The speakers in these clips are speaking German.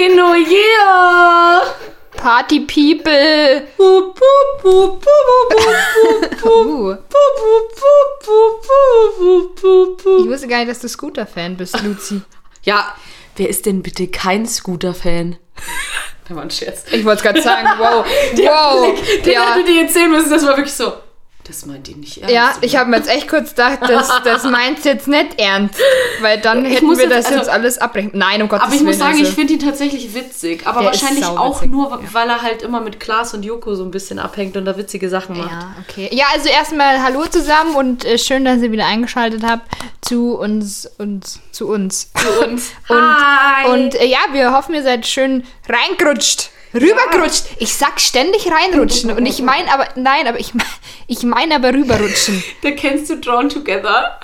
Happy New Year! Party People. Uh, ich wusste gar nicht, dass du Scooter-Fan bist, Luzi. Ja, wer ist denn bitte kein Scooter-Fan? Da war ein Scherz. Ich wollte gerade sagen, wow. wow. Blick, den ja. hätte dir jetzt sehen müssen, das war wirklich so. Das meint ihr nicht ernst. Ja, oder? ich habe mir jetzt echt kurz gedacht, das, das meint jetzt nicht ernst. Weil dann hätten wir jetzt- das also- jetzt alles abbrechen. Nein, um Gottes Aber ich Willen. muss sagen, also. ich finde ihn tatsächlich witzig. Aber Der wahrscheinlich auch nur, weil er halt immer mit Klaas und Joko so ein bisschen abhängt und da witzige Sachen macht. Ja, okay. Ja, also erstmal Hallo zusammen und äh, schön, dass ihr wieder eingeschaltet habt zu uns und zu uns. Zu uns. Und, Hi. und äh, ja, wir hoffen, ihr seid schön reingerutscht. Rübergerutscht. Ich sag ständig reinrutschen. Und ich meine aber, nein, aber ich, mein- ich meine aber rüberrutschen. da kennst du Drawn Together.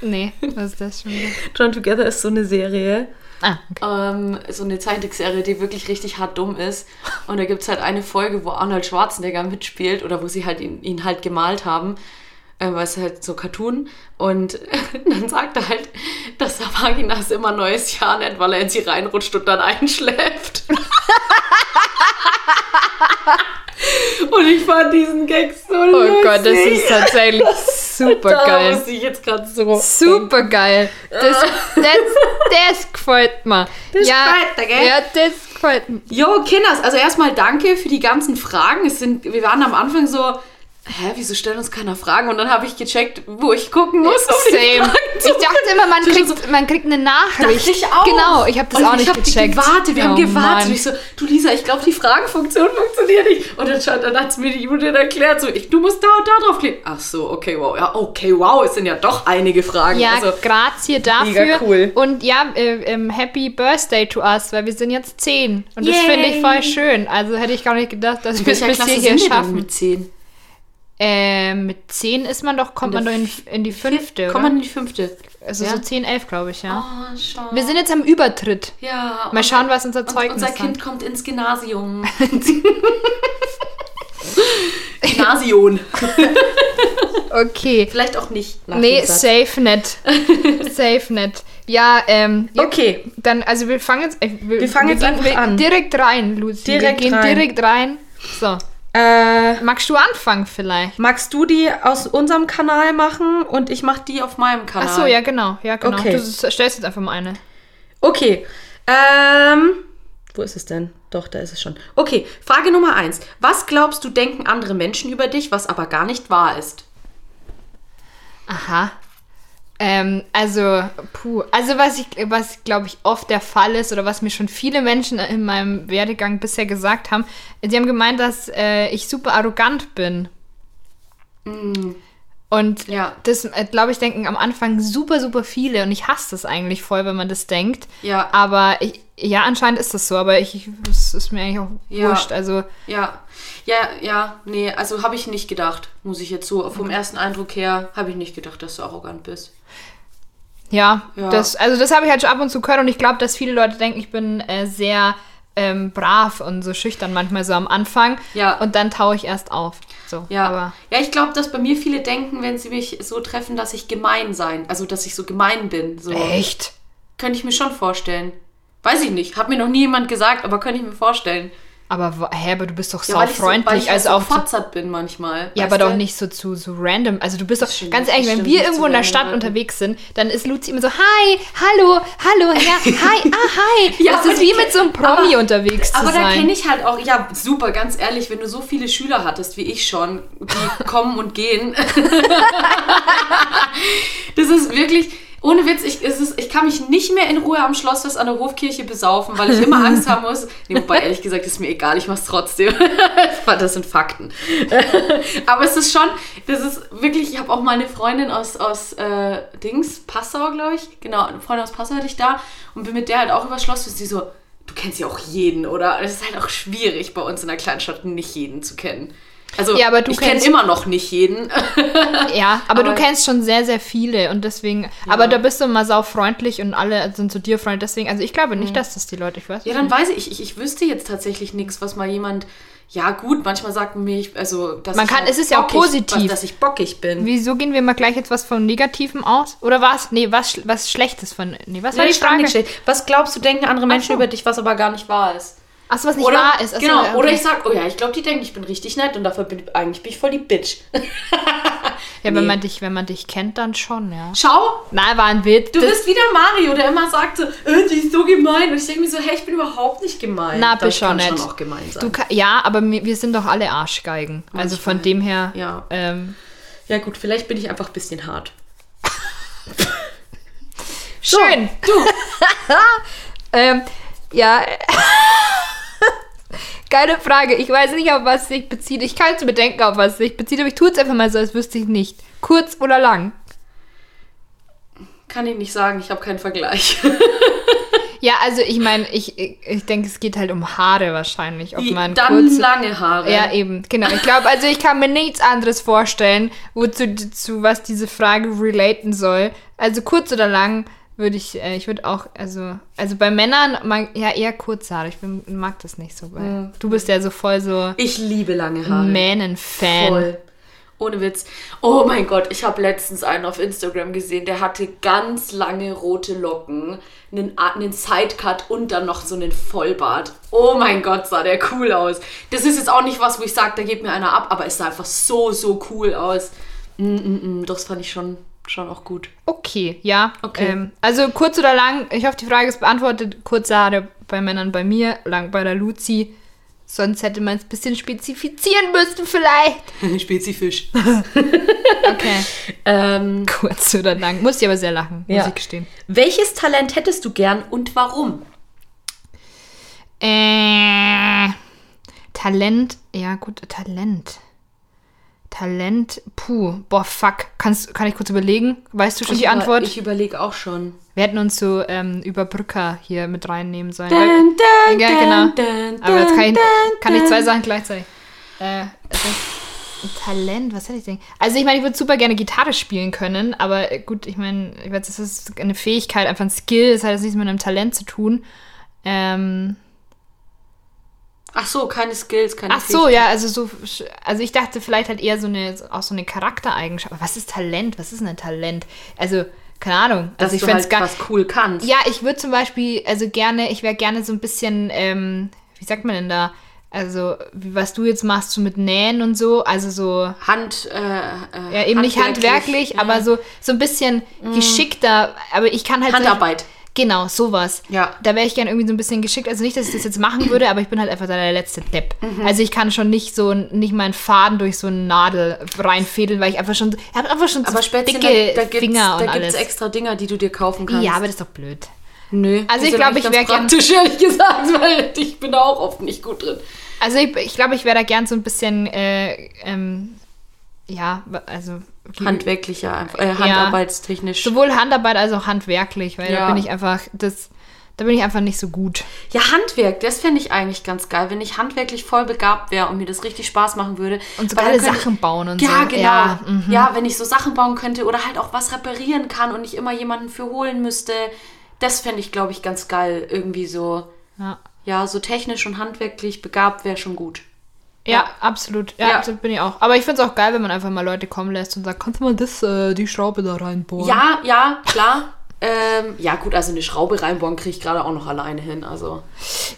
Nee, was ist das schon wieder? Drawn Together ist so eine Serie. Ah, okay. Ähm, so eine Zeichentrickserie, die wirklich richtig hart dumm ist. Und da gibt es halt eine Folge, wo Arnold Schwarzenegger mitspielt oder wo sie halt ihn, ihn halt gemalt haben. Ähm, weil es halt so Cartoon. Und dann sagt er halt, dass der Vaginas immer neues Jahr nennt, weil er in sie reinrutscht und dann einschläft. und ich fand diesen Gag so Oh lustig. Gott, das ist tatsächlich super Da geil. muss ich jetzt gerade so. Super geil. Das, das, das gefällt mir. Das ja, gefällt dir, gell? Ja, das gefällt mir. Jo, Kinders, also erstmal danke für die ganzen Fragen. Es sind, wir waren am Anfang so, hä, wieso stellt uns keiner Fragen? Und dann habe ich gecheckt, wo ich gucken muss. um Same. Ich dachte immer, man kriegt, man kriegt eine Nachricht. Dachte ich auch. Genau, ich habe das und auch ich nicht hab gecheckt. gewartet, wir haben Oh, gewartet. Mann. Und ich so, du Lisa, ich glaube, die Fragenfunktion funktioniert nicht. Und dann, schaut- dann hat es mir die Judith erklärt, so, ich, du musst da und da drauf klicken. Ach so, okay, wow. Ja, okay, wow, es sind ja doch einige Fragen. Ja, also, grazie dafür. mega cool. Und ja, äh, ähm, Happy Birthday to us, weil wir sind jetzt zehn. Und das Yay. finde ich voll schön. Also hätte ich gar nicht gedacht, dass wir es bis hierher schaffen. mit 10? Äh, mit zehn ist man doch, kommt In man doch in, in die fünfte, Kommt man in die fünfte? Also ja? so 10, 11, glaube ich, ja. Oh, schau. Wir sind jetzt am Übertritt. ja. Mal schauen, was unser Zeugnis unser sagt. Kind kommt ins Gymnasium. Gymnasium. Okay. Vielleicht auch nicht. Nee, safe nicht. safe nicht. Ja, ähm. ja, Okay. Dann, also wir fangen jetzt. äh, Wir, fangen jetzt gehen- einfach wir, an. Direkt rein, Lucy. Direkt wir gehen rein. direkt rein. So. Äh, Magst du anfangen vielleicht? magst du die aus unserem Kanal machen und ich mache die auf meinem Kanal? Ach so, ja, genau. Ja, genau. Okay. Du stellst jetzt einfach mal eine. Okay. Ähm, wo ist es denn? Doch, da ist es schon. Okay, Frage Nummer eins. Was glaubst du, denken andere Menschen über dich, was aber gar nicht wahr ist? Aha. Ähm, also, puh. Also, was ich, was glaube ich oft der Fall ist oder was mir schon viele Menschen in meinem Werdegang bisher gesagt haben, sie haben gemeint, dass äh, ich super arrogant bin. Und Ja. das, äh, glaube ich, denken am Anfang super, super viele. Und ich hasse das eigentlich voll, wenn man das denkt. Ja. Aber ich, ja, anscheinend ist das so. Aber ich, es ist mir eigentlich auch Ja. wurscht. Also, Ja, ja, ja, nee, also habe ich nicht gedacht, muss ich jetzt so vom ersten Eindruck her, habe ich nicht gedacht, dass du arrogant bist. Ja, Ja. Das, also das habe ich halt schon ab und zu gehört und ich glaube, dass viele Leute denken, ich bin äh, sehr ähm, brav und so schüchtern manchmal so am Anfang. Ja. Und dann taue ich erst auf. So, Ja, aber ja ich glaube, dass bei mir viele denken, wenn sie mich so treffen, dass ich gemein sein, also dass ich so gemein bin. So. echt? Könnte ich mir schon vorstellen. Weiß ich nicht, hat mir noch nie jemand gesagt, aber könnte ich mir vorstellen. Aber hä, aber du bist doch Ja, sau weil ich so, weil freundlich, ich also so auch zu, verfatzert bin manchmal. ja, aber doch du? nicht so zu so random. Also du bist doch stimmt, ganz ehrlich, wenn wir irgendwo in der Stadt unterwegs sind, dann ist Luzi immer so hi, hallo, hallo, ja, hi, ah hi. Ja, das aber ist wie mit so einem Promi aber- unterwegs zu Aber da sein. kenne ich halt auch, ja, super, ganz ehrlich, wenn du so viele Schüler hattest wie ich schon, die kommen und gehen. das ist wirklich, ohne Witz, ich, es ich kann mich nicht mehr in Ruhe am Schlossfest an der Hofkirche besaufen, weil ich immer Angst haben muss. Nee, wobei, ehrlich gesagt, ist mir egal, ich mach's trotzdem. das sind Fakten. Aber es ist schon, das ist wirklich, ich habe auch mal eine Freundin aus, aus äh, Dings, Passau, glaube ich. Genau, eine Freundin aus Passau hatte ich da und bin mit der halt auch über Schlossfest, die so, du kennst ja auch jeden, oder? Es ist halt auch schwierig bei uns in der Kleinstadt nicht jeden zu kennen. Also Ja, aber du ich kenne kennst- immer noch nicht jeden. Ja, aber, du Aber- kennst schon sehr, sehr viele und deswegen, aber da bist du immer sau freundlich und alle sind zu dir freundlich, deswegen, also ich glaube nicht, dass das die Leute, ich weiß Ja, dann weiß ich, ich, ich wüsste jetzt tatsächlich nichts, was mal jemand, Ja, gut, manchmal sagt man mir, ich- also, dass Man ich kann- es ist ja auch positiv. Dass ich bockig bin. Wieso gehen wir mal gleich jetzt was von Negativem aus? Oder was? Nee, was, was Schlechtes von. Nee, was war Nee, die stand Frage? Was glaubst du, denken andere Menschen so. über dich, was aber gar nicht wahr ist? Achso, was nicht Oder, wahr ist. Achso, genau, okay. oder ich sag, oh ja, ich glaube, die denken, ich bin richtig nett und dafür bin eigentlich bin ich voll die Bitch. Ja, wenn nee. man, dich, wenn man dich kennt, dann schon, ja. Schau, Nein, war ein Witz. du bist wieder Mario, der immer sagt so, äh, die ist so gemein. Und ich denke mir so, hey, ich bin überhaupt nicht gemein. Na, bist schon kann nett. schon auch gemein sein. Du, ka- ja, aber wir, sind doch alle Arschgeigen. Also Manchmal. von dem her. Ja. Ähm, ja gut, vielleicht bin ich einfach ein bisschen hart. schön. Du, Ähm, ja. Geile Frage. Ich weiß nicht, auf was sich bezieht. Ich kann zu bedenken, auf was sich bezieht, aber ich tue es einfach mal so, als wüsste ich nicht. Kurz oder lang? kann ich nicht sagen, ich habe keinen Vergleich. Ja, also ich meine, ich, ich, ich denke, es geht halt um Haare wahrscheinlich. Ob man Dann kurz. lange Haare. Ja, eben, genau. Ich glaube, also ich kann mir nichts anderes vorstellen, wozu zu was diese Frage relaten soll. Also kurz oder lang würde ich, äh, ich würde auch, also, also bei Männern mag, ja eher kurze Haare. Ich bin, mag das nicht so. Weil Du bist ja so voll so Ich liebe lange Haare. Männen-Fan. Voll. Ohne Witz. Oh mein Gott, ich habe letztens einen auf Instagram gesehen, der hatte ganz lange rote Locken, einen, einen Sidecut und dann noch so einen Vollbart. Oh mein Gott, sah der cool aus. Das ist jetzt auch nicht was, wo ich sage, da geht mir einer ab, aber es sah einfach so, so cool aus. Mm, mm, mm, das fand ich schon, schon auch gut. Okay, ja. Okay. Ähm, also kurz oder lang, ich hoffe, die Frage ist beantwortet. Kurze Haare bei Männern bei mir, lang bei der Luzi. Sonst hätte man es ein bisschen spezifizieren müssen vielleicht. Spezifisch. Okay. Ähm, Kurz oder lang. Muss ich aber sehr lachen, muss Ja. ich gestehen. welches Talent hättest du gern und warum? Äh, Talent, ja gut, Talent. Talent, puh, boah, fuck. Kannst, kann ich kurz überlegen? Weißt du schon die über- Antwort? Ich überlege auch schon. Wir hätten uns so ähm, Überbrücker hier mit reinnehmen sollen. Dun, dun, ja, genau. dun, Aber jetzt kann ich, kann ich zwei Sachen gleichzeitig. Äh, also, Talent, was hätte ich denn? Also ich meine, ich würde super gerne Gitarre spielen können, aber gut, ich meine, ich weiß, das ist eine Fähigkeit, einfach ein Skill, das hat jetzt nichts mit einem Talent zu tun. Ähm, Ach so, keine Skills, keine ach so, ja, also so, also ich dachte vielleicht halt eher so eine, auch so eine Charaktereigenschaft. Aber was ist Talent? Was ist denn ein Talent? Also, keine Ahnung. Dass Also ich du halt es gar was cool kannst. Ja, ich würde zum Beispiel, also gerne, ich wäre gerne so ein bisschen, ähm, wie sagt man denn da? Also, wie, was du jetzt machst, so mit Nähen und so, also so, Hand, äh, äh, ja, eben nicht handwerklich, ja. aber so, so ein bisschen geschickter, aber ich kann halt. so- Handarbeit. Genau, sowas. Ja. Da wäre ich gerne irgendwie so ein bisschen geschickt. Also nicht, dass ich das jetzt machen würde, aber ich bin halt einfach da der letzte Depp. Also ich kann schon nicht so, nicht meinen Faden durch so eine Nadel reinfädeln, weil ich einfach schon, ich habe einfach schon Aber so dicke da, da gibt's, Finger und da gibt's alles. extra Dinger, die du dir kaufen kannst. Ja, aber das ist doch blöd. Nö. Also ich glaub, eigentlich ich ganz wär gern- praktisch, ehrlich gesagt, weil ich bin da auch oft nicht gut drin. Also ich, ich glaube, ich wäre da gern so ein bisschen, äh, ähm, ja, also Handwerklicher, äh, handarbeitstechnisch. sowohl Handarbeit als auch handwerklich, weil Ja. da bin ich einfach, das, da bin ich einfach nicht so gut. Ja, Handwerk, das fände ich eigentlich ganz geil, wenn ich handwerklich voll begabt wäre und mir das richtig Spaß machen würde. Und so geile könnte Sachen bauen und Ja, so. genau. Ja, Ja, mhm. wenn ich so Sachen bauen könnte oder halt auch was reparieren kann und nicht immer jemanden für holen müsste. Das fände ich, glaube ich, ganz geil. Irgendwie so, ja. ja, so technisch und handwerklich begabt wäre schon gut. Ja, absolut. Ja, Ja. absolut bin ich auch. Aber ich finde es auch geil, wenn man einfach mal Leute kommen lässt und sagt, kannst du mal das, äh, die Schraube da reinbohren? Ja, ja, klar. Ähm, ja, gut, also eine Schraube reinbauen kriege ich gerade auch noch alleine hin. Also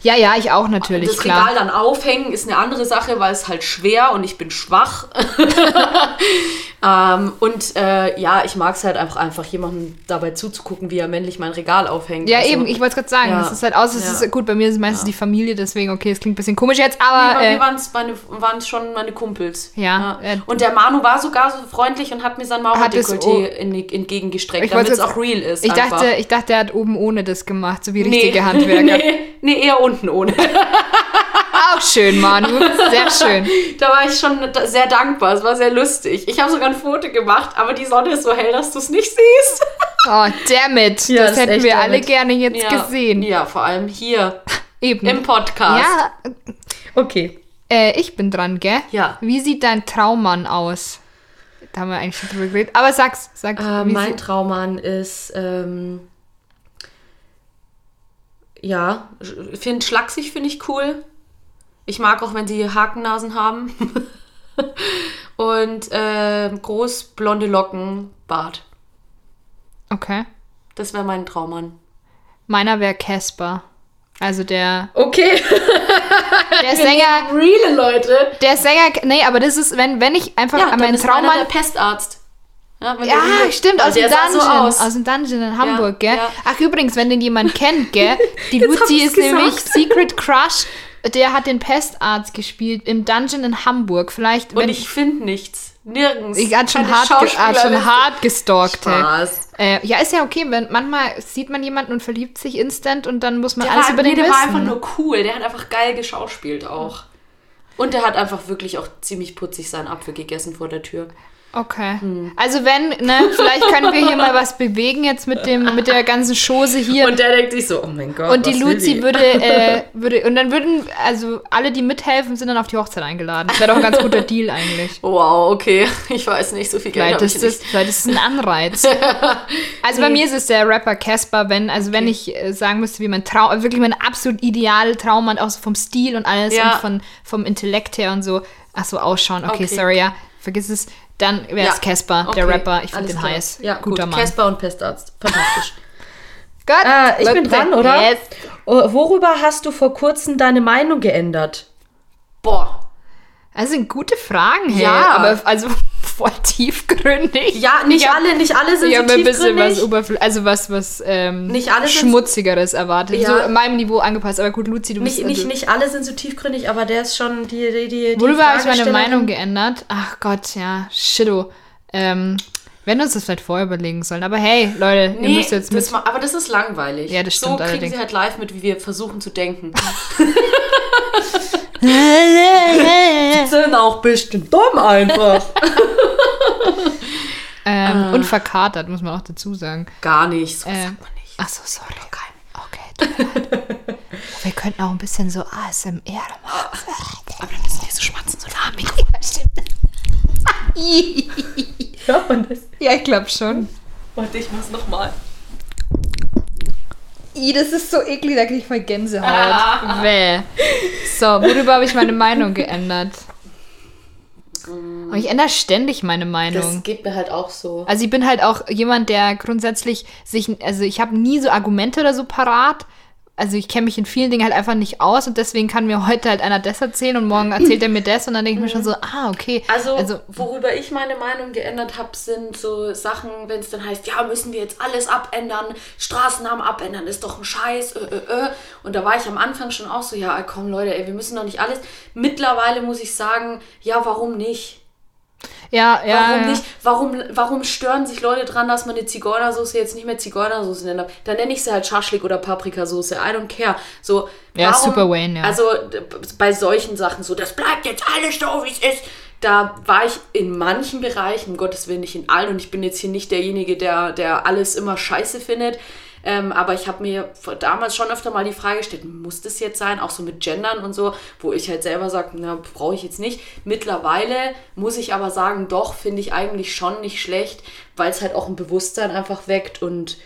ja, ja, ich auch natürlich, das klar. Regal dann aufhängen ist eine andere Sache, weil es halt schwer und ich bin schwach. ähm, und äh, ja, ich mag es halt einfach, einfach jemandem dabei zuzugucken, wie er männlich mein Regal aufhängt. Ja, Also, eben, ich wollte es gerade sagen. Ja. Das ist halt aus, es Ja. ist gut, bei mir ist es meistens die Familie, deswegen, okay, es klingt ein bisschen komisch jetzt, Nee, aber. bei Äh, mir waren es schon meine Kumpels. Ja, äh, und der Manu war sogar so freundlich und hat mir sein Mauerdekolleté o- in, entgegengestreckt, damit es auch real ist. Ich dachte, ich dachte, er hat oben ohne das gemacht, so wie nee. richtige Handwerker. nee, nee, eher unten ohne. Auch schön, Manu. Sehr schön. Da war ich schon sehr dankbar. Es war sehr lustig. Ich habe sogar ein Foto gemacht, aber die Sonne ist so hell, dass du es nicht siehst. Oh, damn it. Ja, das hätten wir alle gerne jetzt ja. gesehen. Ja, vor allem hier Eben. im Podcast. ja, Okay. äh, ich bin dran, gell? Ja. Wie sieht dein Traummann aus? Da haben wir eigentlich schon drüber geredet. Aber sag's, sag. Äh, mein Traummann ist, ähm, ja, ich finde schlaksig finde ich cool. Ich mag auch, wenn sie Hakennasen haben. Und äh, groß blonde Locken, Bart. Okay. Das wäre mein Traummann. Meiner wäre Casper. Also der, Okay. der Sänger, Reale Leute. der Sänger, nee, aber das ist, wenn, wenn ich einfach Ja, an meinen Traummann der Pestarzt. Ja, Ja, stimmt, aus dem Dungeon. So aus. Aus dem Dungeon in Hamburg, gell? Ach, übrigens, wenn den jemand kennt, gell? Die Luzi ist nämlich gesagt. Secret Crush. Der hat den Pestarzt gespielt im Dungeon in Hamburg. Vielleicht, Und ich finde nichts. Nirgends. ich hat schon hart, hat schon hart gestalkt. Spaß. Äh, ja, ist ja okay, wenn manchmal sieht man jemanden und verliebt sich instant und dann muss man Der, alles war, über nee, den der wissen. war einfach nur cool. Der hat einfach geil geschauspielt auch. Und der hat einfach wirklich auch ziemlich putzig seinen Apfel gegessen vor der Tür. Okay. Hm. Also wenn, ne, vielleicht können wir hier mal was bewegen jetzt mit dem, mit der ganzen Chose hier. Und der denkt sich so, oh mein Gott. Und die Luzi die? würde, äh, würde, und dann würden, also alle, die mithelfen, sind dann auf die Hochzeit eingeladen. Das wäre doch ein ganz guter Deal eigentlich. Wow, okay. Ich weiß nicht, so viel Geld Vielleicht ist, das, vielleicht ist es ein Anreiz. Also bei mir ist es der Rapper Casper, wenn, also wenn ich äh, sagen müsste, wie mein Traum, wirklich mein absolut ideal Traummann, auch so vom Stil und alles Ja. und von, vom Intellekt her und so, ach so, ausschauen, okay, Okay. sorry, ja, vergiss es, dann wäre es. Casper, der Rapper, ich finde den klar. heiß, Ja, guter gut. Mann. Casper und Pestarzt. Fantastisch. Gut, Ah, ich bin dran, oder? Yes. Oh, Worüber hast du vor kurzem deine Meinung geändert? Boah. Das sind gute Fragen, hey, Ja. aber also voll tiefgründig. Ja, nicht Ich hab- alle, nicht alle sind Ich so habe ein bisschen was tiefgründig. Oberfl also was, was ähm, Nicht alle Schmutzigeres erwartet. Ja. So in meinem Niveau angepasst. Aber gut, Luzi, du bist Nicht, nicht, nicht alle sind so tiefgründig, aber der ist schon die, die, die, Worüber habe ich meine Meinung geändert? Ach Gott, ja, shitto. Ähm, wir hätten uns das vielleicht vorher überlegen sollen. Aber hey, Leute, ihr Nee, müsst jetzt mit. das aber das ist langweilig. Ja, das So stimmt kriegen allerdings. sie halt live mit, wie wir versuchen zu denken. sind auch bestimmt dumm einfach. Ähm, Ah. Und verkatert, muss man auch dazu sagen. Gar nicht, so Äh, sagt man nicht. Ach so, sorry. Okay. leid. wir könnten auch ein bisschen so ASMR machen. Aber dann müssen die so schmatzen, so nah am Mikro. Hört man das? Ja, ich glaube schon. Warte, ich mach's nochmal. I, das ist so eklig, da kriege ich voll Gänsehaut. Bäh. So, worüber habe ich meine Meinung geändert? Und ich ändere ständig meine Meinung. Das geht mir halt auch so. Also ich bin halt auch jemand, der grundsätzlich sich, also ich habe nie so Argumente oder so parat. Also ich kenne mich in vielen Dingen halt einfach nicht aus und deswegen kann mir heute halt einer das erzählen und morgen erzählt er mir das und dann denke ich mir schon so, ah, okay. Also, also worüber ich meine Meinung geändert habe, sind so Sachen, wenn es dann heißt, ja, müssen wir jetzt alles abändern, Straßennamen abändern, ist doch ein Scheiß, äh, äh, äh. Und da war ich am Anfang schon auch so, ja, komm Leute, ey, wir müssen doch nicht alles. Mittlerweile muss ich sagen, ja, warum nicht? Ja, ja. Warum ja. nicht? Warum, warum stören sich Leute dran, dass man eine Zigeunersoße jetzt nicht mehr Zigeunersoße nennt? Dann nenne ich sie halt Schaschlik oder Paprikasoße. I don't care. So, Ja, super Wayne, ja. Also bei solchen Sachen so, das bleibt jetzt alles so, wie es ist. Da war ich in manchen Bereichen, um Gottes Willen nicht in allen, und ich bin jetzt hier nicht derjenige, der, der alles immer scheiße findet. Ähm, aber ich habe mir damals schon öfter mal die Frage gestellt, muss das jetzt sein, auch so mit Gendern und so, wo ich halt selber sage, na, brauche ich jetzt nicht. Mittlerweile muss ich aber sagen, doch, finde ich eigentlich schon nicht schlecht, weil es halt auch ein Bewusstsein einfach weckt und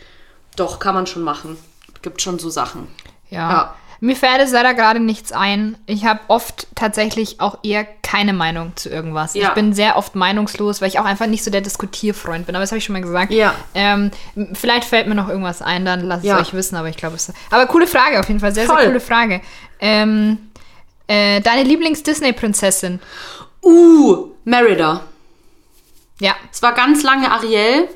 doch, kann man schon machen. Gibt schon so Sachen. Ja. Ja. Mir fällt es leider gerade nichts ein. Ich habe oft tatsächlich auch eher keine Meinung zu irgendwas. Ja. Ich bin sehr oft meinungslos, weil ich auch einfach nicht so der Diskutierfreund bin. Aber das habe ich schon mal gesagt. Ja. Ähm, vielleicht fällt mir noch irgendwas ein, dann lasst es Ja. euch wissen. Aber ich glaube, es Aber coole Frage auf jeden Fall. Sehr, Voll. sehr coole Frage. Ähm, äh, deine Lieblings-Disney-Prinzessin? Uh, Merida. Ja. Es war ganz lange Ariel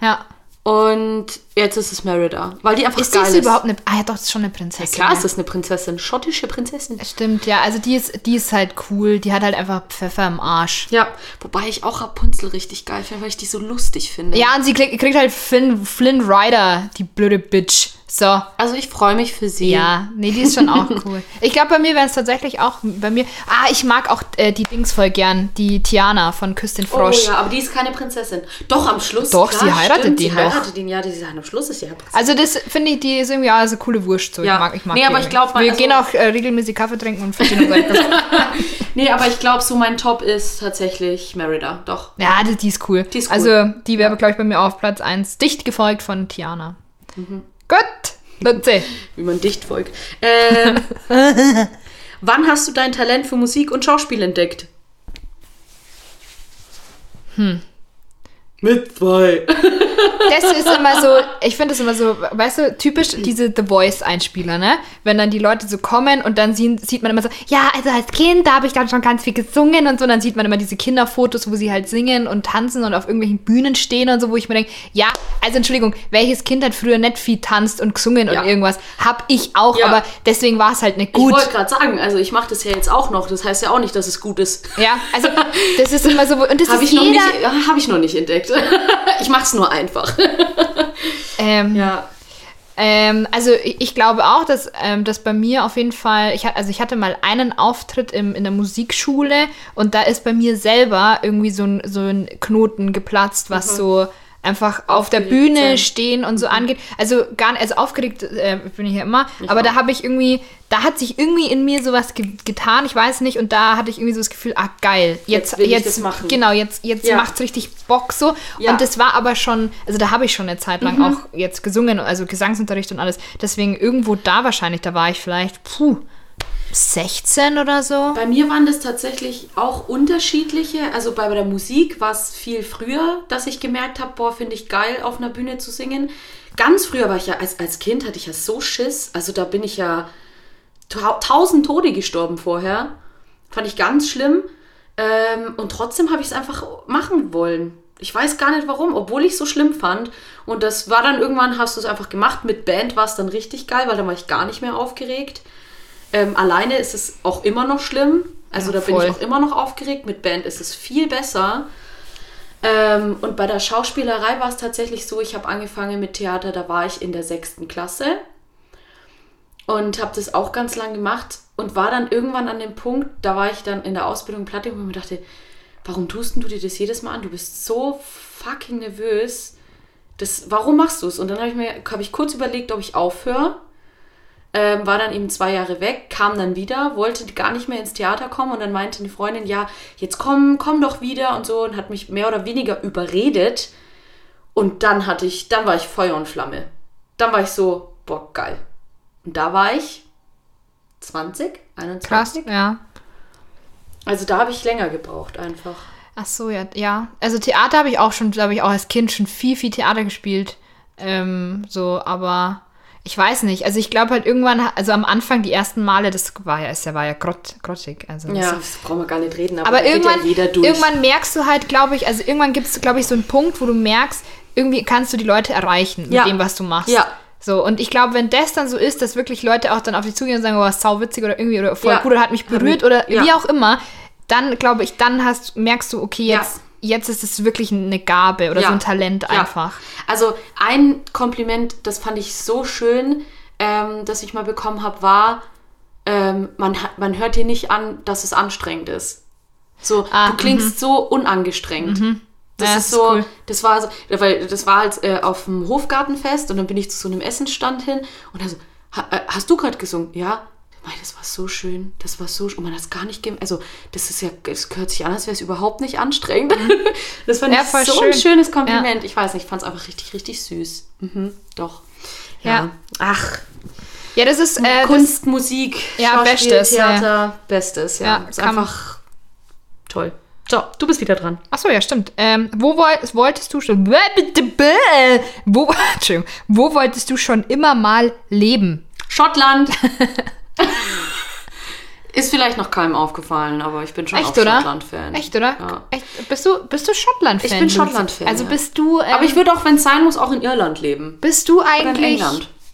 Ja. Und jetzt ist es Merida. Weil die einfach Ist geil jetzt ist. überhaupt eine. Ah ja, doch, das ist schon eine Prinzessin. Klar ja. ist das eine Prinzessin. Schottische Prinzessin. Stimmt, ja. Also die ist, die ist halt cool. Die hat halt einfach Pfeffer im Arsch. Ja, wobei ich auch Rapunzel richtig geil finde, weil ich die so lustig finde. Ja, und sie kriegt, kriegt halt Flynn, Flynn Rider, die blöde Bitch. So. Also ich freue mich für sie. Ja, nee, die ist schon auch cool. Ich glaube, bei mir wäre es tatsächlich auch bei mir. Ah, ich mag auch äh, die Dings voll gern, die Tiana von Küss den Oh Frosch. ja, aber die ist keine Prinzessin. Doch, am Schluss. Doch, sie heiratet stimmt, den sie heiratet ihn, ja, die ist am Schluss ist sie ja Prinzessin. Also das finde ich, die ist irgendwie auch eine coole Wurst. So. Ja. Ich mag, ich mag Nee, die aber ich irgendwie. glaub mal, Wir also- gehen auch äh, regelmäßig Kaffee trinken und verstehen uns. Nee, aber ich glaube, so mein Top ist tatsächlich Merida. Doch. Ja, die, die ist cool. Die ist cool. Also die wäre, glaube ich, bei mir auf Platz 1. Dicht gefolgt von Tiana. Mhm. Gut. Wie man dicht folgt. Ähm, Wann hast du dein Talent für Musik und Schauspiel entdeckt? Hm. Mit zwei. Das ist immer so, ich finde das immer so, weißt du, typisch diese The Voice-Einspieler, ne? Wenn dann die Leute so kommen und dann sieht, sieht man immer so, ja, also als Kind, da habe ich dann schon ganz viel gesungen und so, und dann sieht man immer diese Kinderfotos, wo sie halt singen und tanzen und auf irgendwelchen Bühnen stehen und so, wo ich mir denke, ja, also Entschuldigung, welches Kind hat früher nicht viel tanzt und gesungen Ja. und irgendwas? Hab ich auch, Ja. aber deswegen war es halt nicht Ich gut. wollte gerade sagen, also ich mache das ja jetzt auch noch. Das heißt ja auch nicht, dass es gut ist. Ja, also das ist immer so, und das Habe ist ich, noch jeder, nicht- ja, hab ich noch nicht entdeckt. ich mache es nur einfach. ähm, Ja. Ähm, also ich, glaube auch, dass, ähm, dass bei mir auf jeden Fall, ich, also ich hatte mal einen Auftritt im, in der Musikschule und da ist bei mir selber irgendwie so ein, so ein Knoten geplatzt, was so einfach auf der Mhm. Bühne. Mhm. stehen und so angeht. Also gar nicht, also aufgeregt äh, bin ich ja immer, aber da habe ich irgendwie, da hat sich irgendwie in mir sowas ge getan, ich weiß nicht, und da hatte ich irgendwie so das Gefühl, ah geil, jetzt, Jetzt ich jetzt, machen. genau, jetzt, jetzt Ja. macht's richtig Bock so. Ja. Und das war aber schon, also da habe ich schon eine Zeit lang auch jetzt gesungen, also Gesangsunterricht und alles. Deswegen irgendwo da wahrscheinlich, da war ich vielleicht, puh, 16 oder so. Bei mir waren das tatsächlich auch unterschiedliche. Also bei der Musik war es viel früher, dass ich gemerkt habe, boah, finde ich geil, auf einer Bühne zu singen. Ganz früher war ich ja, als, als Kind hatte ich ja so Schiss. Also da bin ich ja tau- tausend Tode gestorben vorher. Fand ich ganz schlimm. Ähm, und trotzdem habe ich es einfach machen wollen. Ich weiß gar nicht warum, obwohl ich es so schlimm fand. Und das war dann irgendwann, hast du es einfach gemacht. Mit Band war es dann richtig geil, weil dann war ich gar nicht mehr aufgeregt. Ähm, alleine ist es auch immer noch schlimm. Also Ja, da bin voll. ich auch immer noch aufgeregt. Mit Band ist es viel besser. Ähm, und bei der Schauspielerei war es tatsächlich so, ich habe angefangen mit Theater, da war ich in der sechsten Klasse und habe das auch ganz lang gemacht und war dann irgendwann an dem Punkt, da war ich dann in der Ausbildung wo ich mir dachte, warum tust du dir das jedes Mal an? Du bist so fucking nervös. Das, warum machst du es? Und dann habe ich mir hab ich kurz überlegt, ob ich aufhöre. Ähm, war dann eben zwei Jahre weg, kam dann wieder, wollte gar nicht mehr ins Theater kommen und dann meinte eine Freundin, ja, jetzt komm, komm doch wieder und so und hat mich mehr oder weniger überredet. Und dann hatte ich, dann war ich Feuer und Flamme. Dann war ich so, boah, geil. Und da war ich 20, 21. Krass, ja. Also da habe ich länger gebraucht einfach. Ach so, ja, ja. Also Theater habe ich auch schon, glaube ich, auch als Kind schon viel, viel Theater gespielt. Ähm, so, aber ich weiß nicht. Also ich glaube halt irgendwann, also am Anfang die ersten Male, das war ja, ist ja, war ja grott, grottig. Also Ja, das brauchen wir gar nicht reden, aber, Aber irgendwann, ja irgendwann merkst du halt, glaube ich, also irgendwann gibt es, glaube ich, so einen Punkt, wo du merkst, irgendwie kannst du die Leute erreichen mit Ja. dem, was du machst. Ja. So, und ich glaube, wenn das dann so ist, dass wirklich Leute auch dann auf dich zugehen und sagen, oh, was sau witzig oder irgendwie oder voll Ja. cool oder hat mich berührt oder wie auch immer, dann glaube ich, dann hast, merkst du, okay, jetzt, jetzt ist es wirklich eine Gabe oder Ja. so ein Talent Ja. einfach. Also ein Kompliment, das fand ich so schön, ähm, das ich mal bekommen habe, war, ähm, man, man hört dir nicht an, dass es anstrengend ist. So, Ah, du klingst so unangestrengt. Das Ja, ist das ist so, cool. das war so, weil das war halt äh, auf dem Hofgartenfest und dann bin ich zu so einem Essensstand hin und er so, ha, äh, hast du gerade gesungen? Ja. Mei, das war so schön, das war so schön. Und man hat es gar nicht gem Also, das ist ja, es hört sich an, als wäre es überhaupt nicht anstrengend. Das fand Mhm. Ja, ich voll so schön. ein schönes Kompliment. Ich weiß nicht, ich fand es einfach richtig, richtig süß. Mhm, doch. Ja. Ja. Ach, Ja, das ist, äh, das, Kunst, Musik, Ja, Schauspiel, Bestes, ja. Theater, Bestes, ja. Ja, ist einfach toll. So, du bist wieder dran. Ach so, ja, stimmt. Ähm, wo woll, wolltest du schon. Wo, wo wolltest du schon immer mal leben? Schottland. Ist vielleicht noch keinem aufgefallen, aber ich bin schon Echt, auch? Schottland-Fan. Echt, oder? Ja. Echt? Bist du, bist du Schottland-Fan? Ich bin? Schottland-Fan, Also ja. bist du. Ähm, Aber ich würde auch, wenn es sein muss, auch in Irland leben. bist du eigentlich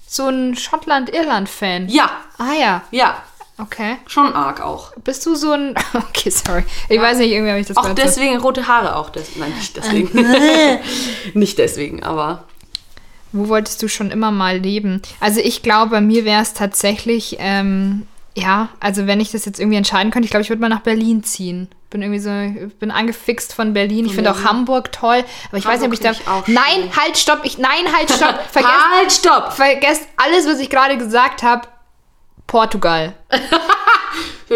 so ein Schottland-Irland-Fan? Ja, Ah ja, ja, okay. schon arg auch. Bist du so ein. Okay, sorry. Ich weiß nicht, irgendwie habe ich das Auch deswegen rote Haare auch. Des Nein, nicht deswegen. nicht deswegen, aber Wo wolltest du schon immer mal leben? Also ich glaube, bei mir wäre es tatsächlich, ähm, ja, also wenn ich das jetzt irgendwie entscheiden könnte, ich glaube, ich würde mal nach Berlin ziehen. Bin irgendwie so, ich bin angefixt von Berlin. Ich finde auch. Hamburg toll, aber ich weiß nicht, ob ich da. Hamburg ich auch Nein, schön. halt, stopp! Ich, nein, halt, stopp! Vergesst, halt, stopp! vergesst alles, was ich gerade gesagt habe. Portugal.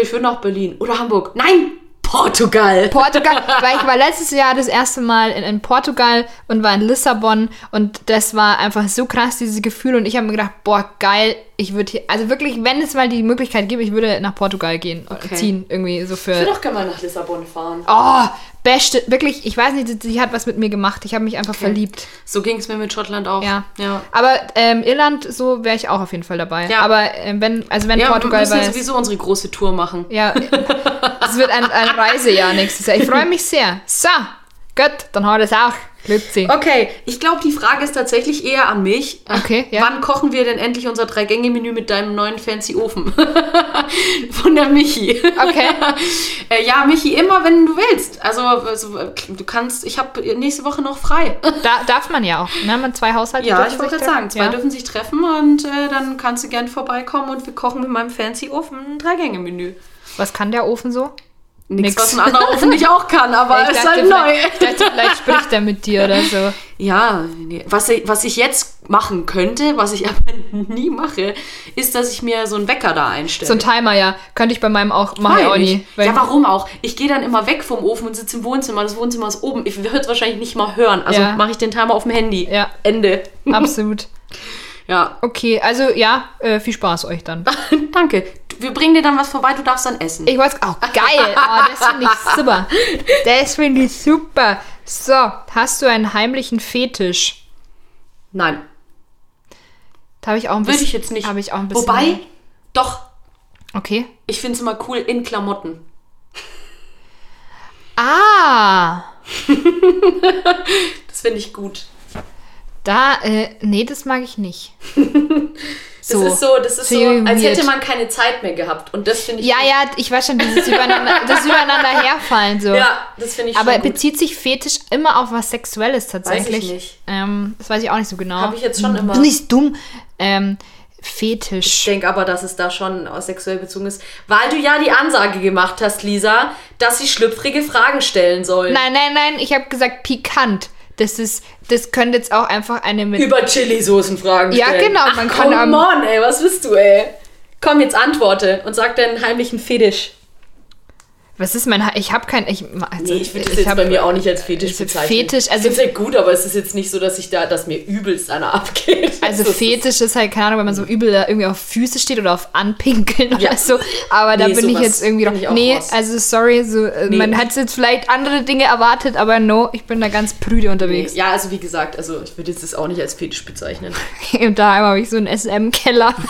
Ich würde nach Berlin oder Hamburg. Nein, Portugal. Portugal, weil ich war letztes Jahr das erste Mal in, in Portugal und war in Lissabon und das war einfach so krass, dieses Gefühl. Und ich habe mir gedacht, boah, geil, ich würde hier, also wirklich, wenn es mal die Möglichkeit gibt, ich würde nach Portugal gehen, Okay. ziehen, irgendwie so für. Ich will doch gerne mal nach Lissabon fahren. Oh, beste, wirklich, ich weiß nicht, sie hat was mit mir gemacht. Ich habe mich einfach verliebt. So ging es mir mit Schottland auch. Ja. ja. Aber ähm, Irland, so wäre ich auch auf jeden Fall dabei. Ja. Aber ähm, wenn, also wenn Ja, Portugal wir müssen weiß. sowieso unsere große Tour machen. Ja, es wird ein, ein Reisejahr nächstes Jahr. Ich freue mich sehr. So, gut, dann wir das auch. Glücksi. Okay, ich glaube, die Frage ist tatsächlich eher an mich. Okay, ja. Wann kochen wir denn endlich unser Drei-Gänge-Menü mit deinem neuen fancy Ofen? Von der Michi. Okay. äh, ja, Michi, immer wenn du willst. Also, also du kannst, ich habe nächste Woche noch frei. Da, darf man ja auch. Ne? Man zwei Haushalte ja, ich wollte gerade sagen, zwei ja. dürfen sich treffen und äh, dann kannst du gern vorbeikommen und wir kochen mit meinem fancy Ofen ein Drei-Gänge-Menü. Was kann der Ofen so? Nichts, Nix. was ein anderer Ofen nicht auch kann, aber es ist dachte, halt neu. vielleicht, ich dachte, vielleicht spricht er mit dir oder so. Ja, nee. was, ich- was ich jetzt machen könnte, was ich aber nie mache, ist, dass ich mir so einen Wecker da einstelle. So ein Timer, ja. Könnte ich bei meinem auch, mache ich auch nie. Ja, warum auch? Ich gehe dann immer weg vom Ofen und sitze im Wohnzimmer. Das Wohnzimmer ist oben. Ich würde es wahrscheinlich nicht mal hören. Also Ja. mache ich den Timer auf dem Handy. Ja. Ende. Absolut. Ja. Okay, also ja, äh, viel Spaß euch dann. Danke. Wir bringen dir dann was vorbei, du darfst dann essen. Ich wollte auch geil. Oh, das finde ich super. Das finde ich super. So, hast du einen heimlichen Fetisch? Nein, Da habe ich auch ein würde bisschen. ich jetzt nicht. Habe ich auch ein bisschen. Wobei, doch, Okay. ich finde es immer cool in Klamotten. Ah, Das finde ich gut. da, äh, nee, das mag ich nicht. Das So. ist so, das ist so, ich als hätte man keine Zeit mehr gehabt. Und das finde ich Ja, gut. ja, ich weiß schon, dieses übereinander, das übereinander herfallen so. Ja, das finde ich Aber bezieht sich Fetisch immer auf was Sexuelles tatsächlich? nicht. Ähm, das weiß ich auch nicht so genau. Habe ich jetzt schon immer. Bin ich dumm? Ähm, Ich Fetisch. denke aber, dass es da schon aus sexuell bezogen ist. Weil du ja die Ansage gemacht hast, Lisa, dass sie schlüpfrige Fragen stellen sollen. Nein, nein, nein, ich habe gesagt pikant. Das ist, das könnte jetzt auch einfach eine mit. Über Chili-Soßen Fragen Ja, stellen. genau, Ach, man kann come on, ey, was bist du, ey? Komm, jetzt antworte und sag deinen heimlichen Fetisch. Was ist mein. Ha- Ich habe kein. Ich, also, Nee, ich würde das jetzt hab- bei mir auch nicht als Fetisch also bezeichnen. Fetisch, also- ich finde es halt gut, aber es ist jetzt nicht so, dass ich da, dass mir übelst einer abgeht. Also ist- Fetisch ist halt, keine Ahnung, wenn man so übel da irgendwie auf Füße steht oder auf Anpinkeln Ja. oder so. Aber da Nee, bin ich jetzt irgendwie noch. Nee, raus. also sorry, so, äh, Nee. man hat jetzt vielleicht andere Dinge erwartet, aber no, ich bin da ganz prüde unterwegs. Ja, also wie gesagt, also ich würde jetzt das auch nicht als Fetisch bezeichnen. Und da habe ich so einen SM-Keller.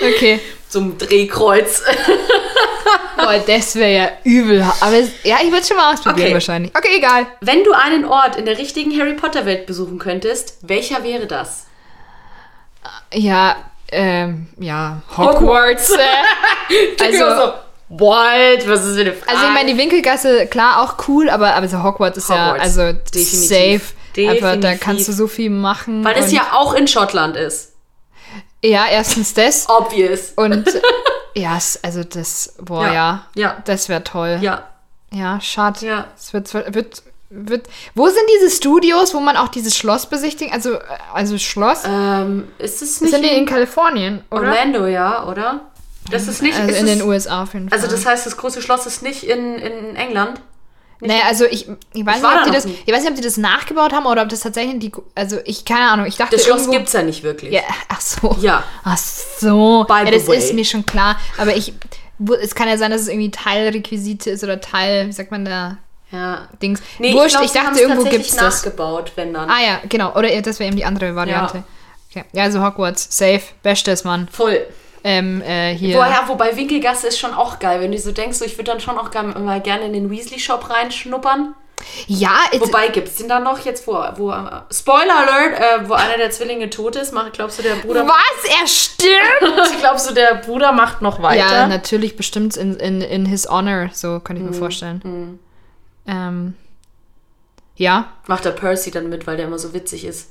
okay. Zum Drehkreuz. Boah, das wäre ja übel. Aber es, ja, ich würde es schon mal ausprobieren Okay. wahrscheinlich. Okay, egal. Wenn du einen Ort in der richtigen Harry Potter Welt besuchen könntest, welcher wäre das? Ja, ähm, ja, Hogwarts. äh, Also, so, what? Was ist für eine Frage? also ich meine, die Winkelgasse, klar, auch cool, aber, aber so Hogwarts ist ja, Hogwarts, also definitiv. safe. Einfach, da Definitiv. kannst du so viel machen. Weil es ja auch in Schottland ist. Ja, erstens das. Obvious. Und ja, also das, boah, Ja. ja. Ja. Das wäre toll. Ja. Ja, schade. Ja. Es wird, wird, wird. Wo sind diese Studios, wo man auch dieses Schloss besichtigen? Also, äh, also Schloss? Ähm, ist es nicht sind die in in Kalifornien, oder? Orlando, ja, oder? Das ist nicht. Also ist in es, den USA auf jeden Fall. Also das heißt, das große Schloss ist nicht in, in England. Nee, also ich, ich weiß Ich nicht, ob die das, ich weiß nicht, ob die das nachgebaut haben oder ob das tatsächlich die, also ich, keine Ahnung, ich dachte Das Schloss irgendwo, gibt es ja nicht wirklich. Ja, ach so. Ja. Ach so. By ja, das way. ist mir schon klar. Aber ich, es kann ja sein, dass es irgendwie Teilrequisite ist oder Teil, wie sagt man da, Ja. Dings. Nee, Wurscht, glaub, ich, dachte, irgendwo tatsächlich gibt's das. nachgebaut, wenn dann. Ah ja, genau. Oder ja, das wäre eben die andere Variante. Okay. Ja, also Hogwarts, safe, bestes Mann. Voll. Ähm, äh, hier. Woher, wobei Winkelgasse ist schon auch geil, wenn du so denkst, so, ich würde dann schon auch mal gerne in den Weasley-Shop reinschnuppern. Ja, Wobei, gibt es den da noch jetzt, wo, wo Spoiler Alert, äh, wo einer der Zwillinge tot ist, mach, glaubst du, der Bruder... was? Er stirbt? glaubst du, der Bruder macht noch weiter? Ja, natürlich bestimmt in, in, in his honor, so könnte ich mir vorstellen. Ähm, ja. Macht der Percy dann mit, weil der immer so witzig ist?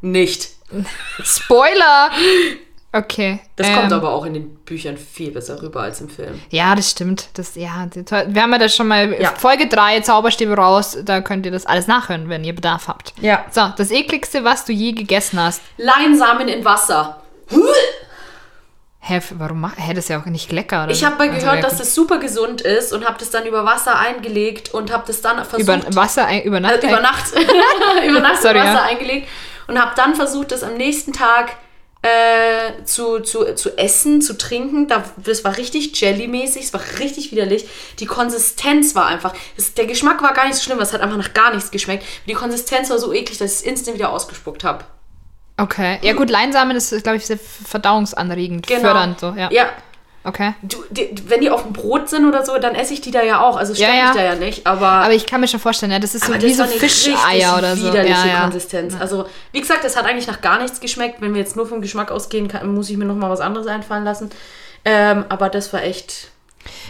Nicht. Spoiler! Okay. Das ähm, kommt aber auch in den Büchern viel besser rüber als im Film. Ja, das stimmt. Das, ja, wir haben ja das schon mal. Ja. Folge 3, Zauberstäbe raus. Da könnt ihr das alles nachhören, wenn ihr Bedarf habt. Ja. So, das ekligste, was du je gegessen hast. Leinsamen in Wasser. Hä, warum mach, hä, das ist ja auch nicht lecker, oder? Ich habe mal Also, gehört, dass das super gesund ist und habe das dann über Wasser eingelegt und habe das dann versucht... über Wasser, ein- über Nacht. äh, über Nacht, über Nacht Sorry, Wasser ja. eingelegt und habe dann versucht, das am nächsten Tag äh, zu, zu, zu essen, zu trinken. Da, das war richtig jellymäßig, es war richtig widerlich. Die Konsistenz war einfach, das, der Geschmack war gar nicht so schlimm, es hat einfach nach gar nichts geschmeckt. Die Konsistenz war so eklig, dass ich es instant wieder ausgespuckt habe. Okay. Ja gut, Leinsamen ist, glaube ich, sehr verdauungsanregend, fördernd so, ja. Genau. ja. Okay. Du, die, wenn die auf dem Brot sind oder so, dann esse ich die da ja auch. Also stört Ja, ja. mich da ja nicht, aber... Aber ich kann mir schon vorstellen, ja, das ist so wie so Fischeier oder so. widerliche Ja. Konsistenz. Also, wie gesagt, das hat eigentlich nach gar nichts geschmeckt. Wenn wir jetzt nur vom Geschmack ausgehen, kann, muss ich mir noch mal was anderes einfallen lassen. Ähm, aber das war echt.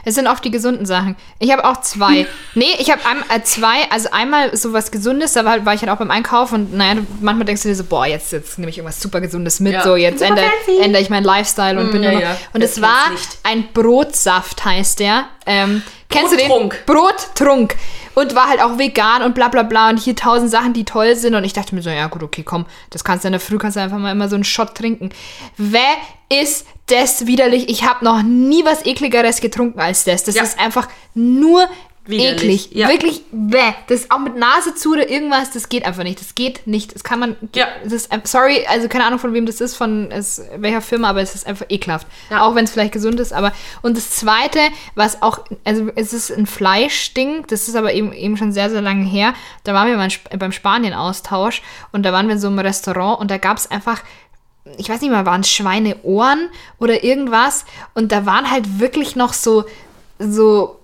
Es sind oft die gesunden Sachen. Ich habe auch zwei. nee, ich habe äh, zwei. Also einmal so was Gesundes, da war, war ich halt auch beim Einkauf und naja, manchmal denkst du dir so, boah, jetzt, jetzt nehme ich irgendwas super Gesundes mit. Ja. So, jetzt ändere, ich meinen Lifestyle und bin ja, immer. ja. Und es war ein Brotsaft, heißt der. Ähm, kennst du den? Brottrunk. Brottrunk. Und war halt auch vegan und bla bla bla und hier tausend Sachen, die toll sind. Und ich dachte mir so, ja gut, okay, komm, das kannst du in der Früh, kannst du einfach mal immer so einen Shot trinken. Wer ist das widerlich? Ich habe noch nie was ekligeres getrunken als das. Das Ja. ist einfach nur Widerlich, eklig. ja. Wirklich, bäh. Das ist auch mit Nase zu oder irgendwas, das geht einfach nicht. Das geht nicht. Das kann man. Ja. Das sorry, also keine Ahnung von wem das ist, von es, welcher Firma, aber es ist einfach ekelhaft. Ja. Auch wenn es vielleicht gesund ist. Aber und das zweite, was auch, also es ist ein Fleischding, das ist aber eben, eben schon sehr, sehr lange her. Da waren wir mal beim Spanien-Austausch und da waren wir in so einem Restaurant und da gab es einfach ich weiß nicht mal, waren es Schweineohren oder irgendwas. Und da waren halt wirklich noch so, so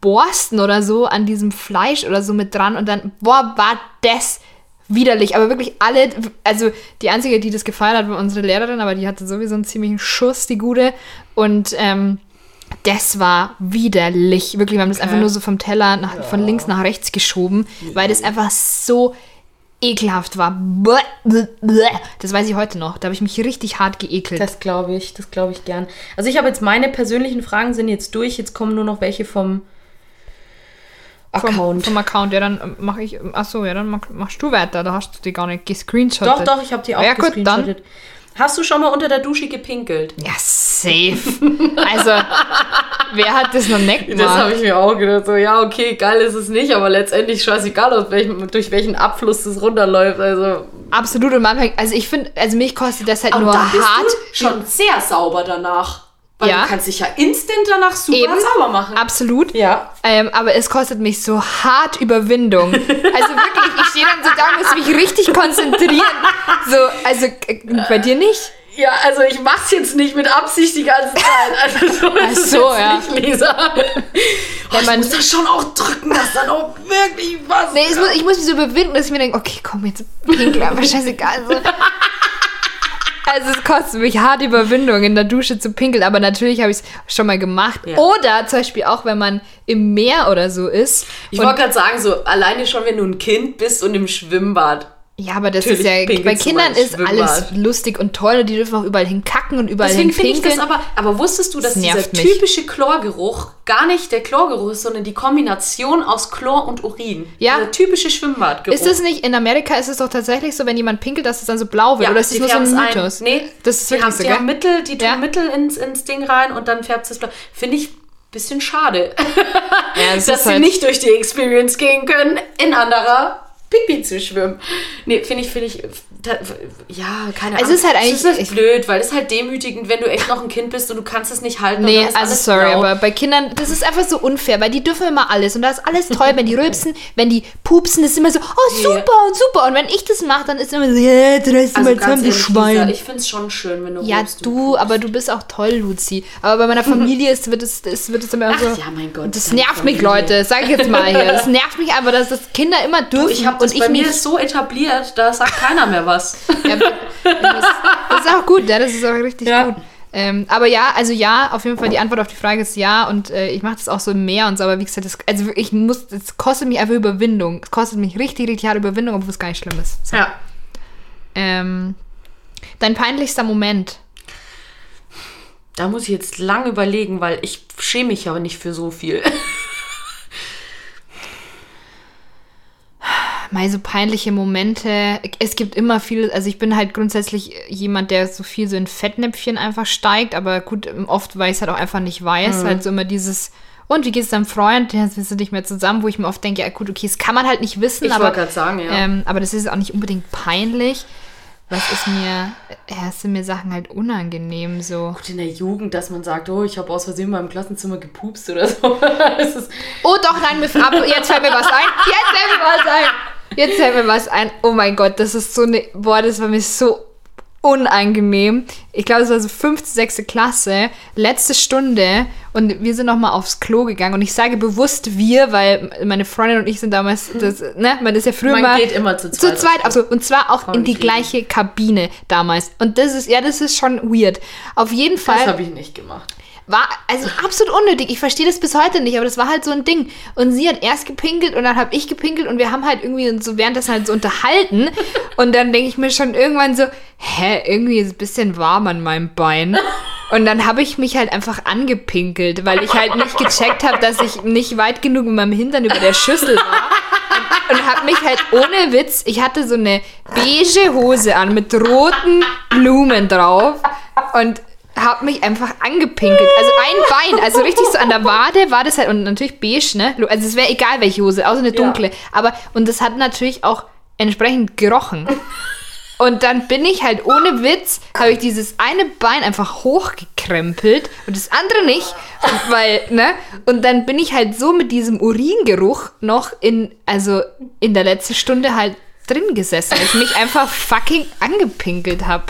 Borsten oder so an diesem Fleisch oder so mit dran. Und dann, boah, war das widerlich. Aber wirklich alle, also die einzige, die das gefeiert hat, war unsere Lehrerin, aber die hatte sowieso einen ziemlichen Schuss, die gute. Und ähm, das war widerlich. Wirklich, wir haben das einfach nur so vom Teller nach, von links nach rechts geschoben, weil das einfach so ekelhaft war. Das weiß ich heute noch. Da habe ich mich richtig hart geekelt. Das glaube ich, das glaube ich gern. Also, ich habe jetzt meine persönlichen Fragen sind jetzt durch. Jetzt kommen nur noch welche vom vom, Account. vom Account. Ja, dann mache ich. Achso, ja, dann mach, machst du weiter. Da hast du die gar nicht gescreenshottet. doch, doch, ich habe die auch Ja, gut, dann. Hast du schon mal unter der Dusche gepinkelt? Ja, safe. Also, wer hat das noch nicht Das gemacht? habe ich mir auch gedacht. So, ja, okay, geil ist es nicht, aber letztendlich scheißegal, aus welchem, durch welchen Abfluss das runterläuft. Also, Absolut. Und manchmal, also ich finde, also mich kostet das halt und nur hart. schon sehr sauber danach. Weil Ja. du kannst dich ja instant danach super Eben. sauber machen. Absolut. Ja. Ähm, aber es kostet mich so hart Überwindung. Also wirklich, ich stehe dann so da und muss mich richtig konzentrieren. So, also äh, bei dir nicht? Ja, also ich mach's jetzt nicht mit Absicht die ganze Zeit. Also so ist es so, ja. nicht, Lisa. Oh, ich muss das schon auch drücken, dass dann auch wirklich was... Nee, muss, ich muss mich so überwinden, dass ich mir denke, okay, komm, jetzt pinkel, aber scheißegal. So. Also es kostet mich hart Überwindung, in der Dusche zu pinkeln, aber natürlich habe ich es schon mal gemacht. Ja. Oder zum Beispiel auch, wenn man im Meer oder so ist. ich wollte gerade sagen, so alleine schon, wenn du ein Kind bist und im Schwimmbad. Ja, aber das Natürlich ist ja, bei Kindern ist alles lustig und toll und die dürfen auch überall hinkacken und überall Deswegen finde ich das aber, aber wusstest du, dass Das dieser mich. typische Chlorgeruch gar nicht der Chlorgeruch ist, sondern die Kombination aus Chlor und Urin? Ja. Der typische Schwimmbadgeruch. Ist das nicht, in Amerika ist es doch tatsächlich so, wenn jemand pinkelt, dass es dann so blau wird? oder ist das nur so ein Mythos? Nee, das ist die wirklich haben, so, die haben Mittel, die tun Ja. Mittel ins, ins Ding rein und dann färbt es blau. Finde ich ein bisschen schade. Ja, es dass sie halt- nicht durch die Experience gehen können, in anderer Pipi zu schwimmen. Nee, finde ich, finde ich, da, ja, keine Es Ahnung. ist halt eigentlich- Es ist halt blöd, weil es ist halt demütigend, wenn du echt noch ein Kind bist und du kannst es nicht halten. Nee, ist also sorry, blau. aber bei Kindern, das ist einfach so unfair, weil die dürfen immer alles und da ist alles toll, wenn die rülpsen, wenn die pupsen, das ist immer so, oh super und super und wenn ich das mache, dann ist immer so, ja, drehst du Also mal zusammen, du Schwein. Lisa, ich finde es schon schön, wenn du ja, rülpst du, pupst. aber du bist auch toll, Luzi. Aber bei meiner Familie ist, wird es, es wird es immer Ach so. ja, mein Gott, Das nervt mich, Familie. Leute. Das sag ich jetzt mal hier. Das nervt mich einfach, dass das Kinder immer dürfen Ich habe und ich bei mir so etabliert, da sagt keiner mehr was. Ja, das, das ist auch gut, ja, das ist auch richtig Ja. gut. Ähm, aber ja, also ja, auf jeden Fall die Antwort auf die Frage ist ja und äh, ich mache das auch so im Meer und so, aber wie gesagt, das, also ich muss, es kostet mich einfach Überwindung. Es kostet mich richtig, richtig harte Überwindung, obwohl es gar nicht schlimm ist. So. Ja. Ähm, dein peinlichster Moment. Da muss ich jetzt lang überlegen, weil ich schäme mich aber nicht für so viel. Mal so peinliche Momente. Es gibt immer viel, also ich bin halt grundsätzlich jemand, der so viel so in Fettnäpfchen einfach steigt, aber gut, oft, weil ich es halt auch einfach nicht weiß, Mhm. halt so immer dieses, und wie geht's deinem Freund? Ja, Jetzt du nicht mehr zusammen, wo ich mir oft denke, ja gut, okay, das kann man halt nicht wissen, Ich aber, wollte gerade sagen, ja. ähm, aber das ist auch nicht unbedingt peinlich. Was ist mir, ja, es sind mir Sachen halt unangenehm, so. Gut, in der Jugend, dass man sagt, oh, ich habe aus Versehen mal im Klassenzimmer gepupst oder so. Oh doch, nein, mir ab, jetzt fällt mir was ein. Jetzt fällt mir was ein. Jetzt fällt mir was ein. Oh mein Gott, das ist so eine. Boah, das war mir so unangenehm. Ich glaube, es war so fünfte, sechste Klasse, letzte Stunde und wir sind nochmal aufs Klo gegangen und ich sage bewusst wir, weil meine Freundin und ich sind damals, das, ne, man ist ja früher Man mal geht immer zu zu zweit zweit, aufs also und zwar auch in die gleiche Kabine damals und das ist, ja, das ist schon weird. Auf jeden Fall das habe ich nicht gemacht. War also absolut unnötig. Ich verstehe das bis heute nicht, aber das war halt so ein Ding. Und sie hat erst gepinkelt und dann habe ich gepinkelt und wir haben halt irgendwie uns so währenddessen halt so unterhalten. Und dann denke ich mir schon irgendwann so, hä, irgendwie ist es ein bisschen warm an meinem Bein. Und dann habe ich mich halt einfach angepinkelt, weil ich halt nicht gecheckt habe, dass ich nicht weit genug mit meinem Hintern über der Schüssel war. Und habe mich halt ohne Witz, ich hatte so eine beige Hose an mit roten Blumen drauf und habe mich einfach angepinkelt. Also ein Bein, also richtig so an der Wade war das halt und natürlich beige, ne? Also es wäre egal welche Hose, außer eine dunkle. Aber und das hat natürlich auch entsprechend gerochen. Und dann bin ich halt ohne Witz, habe ich dieses eine Bein einfach hochgekrempelt und das andere nicht, weil, ne? Und dann bin ich halt so mit diesem Uringeruch noch in, also in der letzten Stunde halt drin gesessen, weil ich mich einfach fucking angepinkelt habe.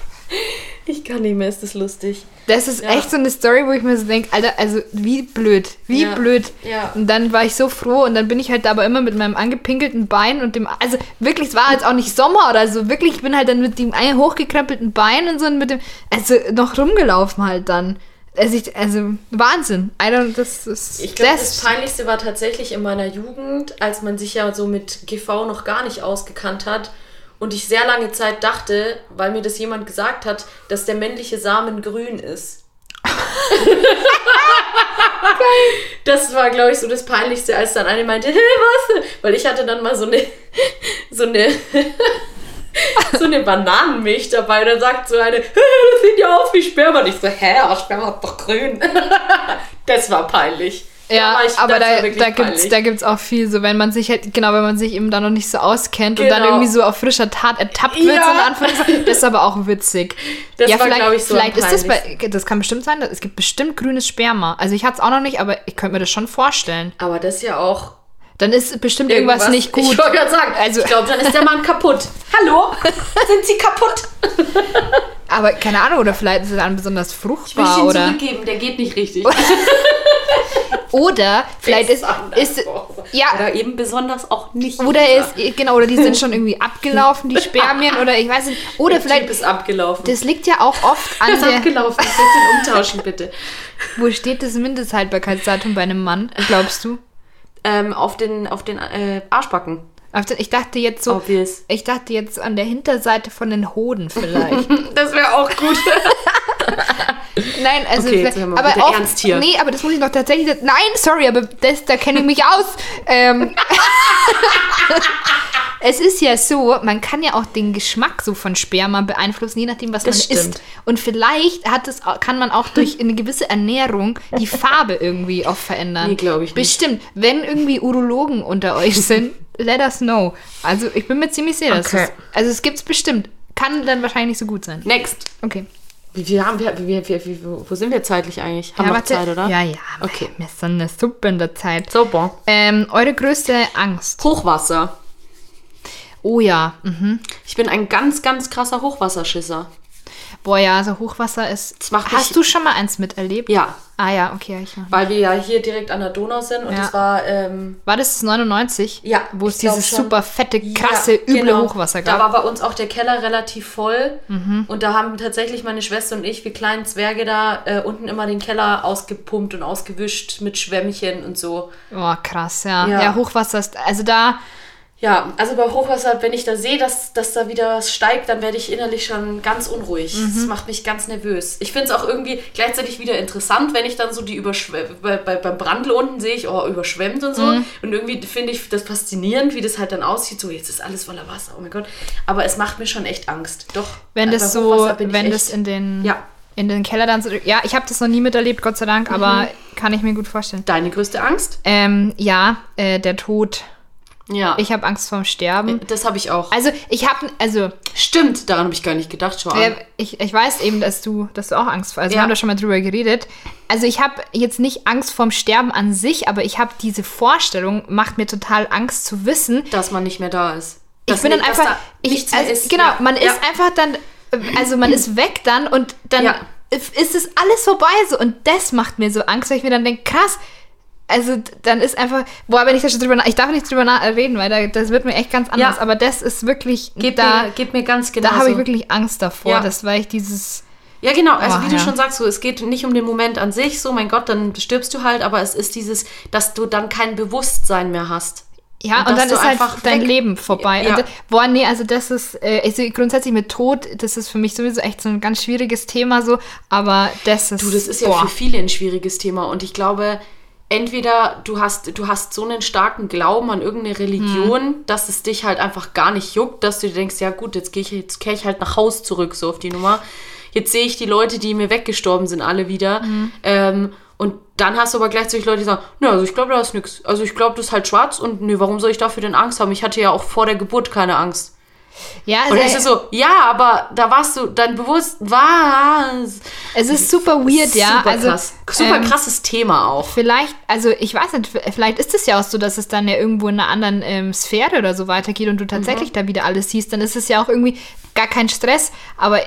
Ich kann nicht mehr, ist das lustig. Das ist Ja. echt so eine Story, wo ich mir so denke, Alter, also wie blöd, wie Ja. blöd. Ja. Und dann war ich so froh und dann bin ich halt da aber immer mit meinem angepinkelten Bein und dem, also wirklich, es war jetzt auch nicht Sommer oder so, wirklich, ich bin halt dann mit dem einen hochgekrempelten Bein und so und mit dem, also noch rumgelaufen halt dann. Also, ich, also Wahnsinn. I don't, das ist, Ich glaube, das Peinlichste war tatsächlich in meiner Jugend, als man sich ja so mit GV noch gar nicht ausgekannt hat und ich sehr lange Zeit dachte, weil mir das jemand gesagt hat, dass der männliche Samen grün ist. das war, glaube ich, so das Peinlichste, als dann eine meinte, hey, was? Weil ich hatte dann mal so eine, so eine, so eine Bananenmilch dabei. Und dann sagt so eine, hey, das sieht ja aus wie Sperma. Und ich so, hä, aber Sperma ist doch grün. das war peinlich. Ja, war ich- aber war da, da gibt's peinlich. da gibt's auch viel so, wenn man sich halt, genau, wenn man sich eben da noch nicht so auskennt und dann Genau. irgendwie so auf frischer Tat ertappt wird, Ja. das ist aber auch witzig. Das war, vielleicht, glaub ich, so vielleicht ist das bei, das kann bestimmt sein, es gibt bestimmt grünes Sperma. Also ich hatte es auch noch nicht, aber ich könnte mir das schon vorstellen. Aber das ist ja auch Dann ist bestimmt irgendwas, nicht gut. Ich wollte gerade sagen, Also- ich glaube, dann ist der Mann kaputt. Hallo? Sind Sie kaputt? Aber keine Ahnung, oder vielleicht ist es dann besonders Ich will fruchtbar ihn oder zurückgeben, der geht nicht richtig. oder vielleicht ist, ist ja Oder eben besonders auch nicht. oder dieser. ist genau oder die sind schon irgendwie abgelaufen die Spermien oder ich weiß nicht oder Der vielleicht Typ ist abgelaufen. das liegt ja auch oft an ist der abgelaufen. Ich will den umtauschen, bitte. Wo steht das Mindesthaltbarkeitsdatum bei einem Mann, glaubst du? Ähm, auf den, auf den äh, Arschbacken. Ich dachte jetzt so, Obvious. ich dachte jetzt an der Hinterseite von den Hoden vielleicht. Das wäre auch gut. Nein, also Okay, aber auch, ernst hier. nee, aber das muss ich noch tatsächlich, nein, sorry, aber das, da kenne ich mich aus. Ähm, es ist ja so, man kann ja auch den Geschmack so von Sperma beeinflussen, je nachdem, was Das man stimmt. isst. Und vielleicht hat es, kann man auch durch eine gewisse Ernährung die Farbe irgendwie auch verändern. Nee, glaub ich nicht. Bestimmt. Wenn irgendwie Urologen unter euch sind, let us know. Also ich bin mir ziemlich sicher, dass Okay. es, also es gibt es bestimmt. Kann dann wahrscheinlich nicht so gut sein. Next. Okay. Wie, wie haben wir, wie, wie, wie, wo sind wir zeitlich eigentlich? Haben Ja, wir noch. Zeit, oder? Ja, ja. Okay. Wir sind eine Suppe in der Zeit. Bon. Ähm, eure größte Angst. Hochwasser. Oh ja. Mhm. Ich bin ein ganz, ganz krasser Hochwasserschisser. Boah, ja, also Hochwasser ist. Das macht Hast du schon mal eins miterlebt? Ja, Ah ja, okay. Ich, weil wir ja hier direkt an der Donau sind und Ja. es war ähm, war das das 99? Ja, Wo es dieses schon. super fette, krasse, Ja, üble genau. Hochwasser Da gab. Mhm. war bei uns auch der Keller relativ voll. Und da haben tatsächlich meine Schwester und ich, wir kleinen Zwerge da, äh, unten immer den Keller ausgepumpt und ausgewischt mit Schwämmchen und so. Oh, krass, ja. Ja. ja. Hochwasser ist. Also da. Ja, also bei Hochwasser, wenn ich da sehe, dass, dass da wieder was steigt, dann werde ich innerlich schon ganz unruhig. Mhm. Das macht mich ganz nervös. Ich finde es auch irgendwie gleichzeitig wieder interessant, wenn ich dann so die überschwemmt, bei, bei, beim Brandl unten sehe ich, oh, überschwemmt und so. Mhm. Und irgendwie finde ich das faszinierend, wie das halt dann aussieht. So, jetzt ist alles voller Wasser, oh mein Gott. Aber es macht mir schon echt Angst. Doch. Wenn äh, das so, wenn das in den, Ja. in den Keller dann so. Ja, ich habe das noch nie miterlebt, Gott sei Dank, aber kann ich mir gut vorstellen. Deine größte Angst? Ähm, ja, äh, der Tod. Ja. Ich habe Angst vorm Sterben. das habe ich auch. Also ich habe, also Stimmt, daran habe ich gar nicht gedacht, schon. äh, ich, ich weiß eben, dass du, dass du auch Angst vor. Also Ja. wir haben da schon mal drüber geredet. Also ich habe jetzt nicht Angst vorm Sterben an sich, aber ich habe diese Vorstellung, macht mir total Angst zu wissen, dass man nicht mehr da ist. ich Dass bin dann nicht- einfach, da ich, also, ist. genau, man Ja. ist einfach dann, also man ist weg dann und dann Ja. ist es alles vorbei so und das macht mir so Angst, weil ich mir dann denke, krass, also dann ist einfach, boah, wenn ich da schon drüber, nach, ich darf nicht drüber na- reden, weil da, das wird mir echt ganz anders, Ja. aber das ist wirklich, Gib, da, mir, gib mir ganz genau. da habe ich wirklich Angst davor, Ja. das, weil ich dieses, Ja, genau. Also, Oh, wie du ja. schon sagst, so, es geht nicht um den Moment an sich, so, mein Gott, dann stirbst du halt, aber es ist dieses, dass du dann kein Bewusstsein mehr hast. Ja, Und und, dass dann du ist halt einfach dein weg- Leben vorbei. Ja. Und, boah, nee, also das ist, äh, also grundsätzlich mit Tod, das ist für mich sowieso echt so ein ganz schwieriges Thema so, aber das ist, Du, das ist ja boah. für viele ein schwieriges Thema und ich glaube, entweder du hast, du hast so einen starken Glauben an irgendeine Religion, Hm. dass es dich halt einfach gar nicht juckt, dass du dir denkst, ja gut, jetzt gehe ich, jetzt kehre ich halt nach Haus zurück, so auf die Nummer. Jetzt sehe ich die Leute, die mir weggestorben sind, alle wieder. Hm. Ähm, und dann hast du aber gleichzeitig Leute, die sagen, na, also ich glaube, da ist nichts. Also ich glaube, das ist halt schwarz und nee, warum soll ich dafür denn Angst haben? Ich hatte ja auch vor der Geburt keine Angst. Ja, Und also, es ist so, ja, aber da warst du, dein Bewusst was? es ist super weird, ja. Super also, krass. Super ähm, krasses Thema auch. Vielleicht, also ich weiß nicht, vielleicht ist es ja auch so, dass es dann ja irgendwo in einer anderen ähm, Sphäre oder so weitergeht und du tatsächlich Mhm. da wieder alles siehst, dann ist es ja auch irgendwie gar kein Stress. Aber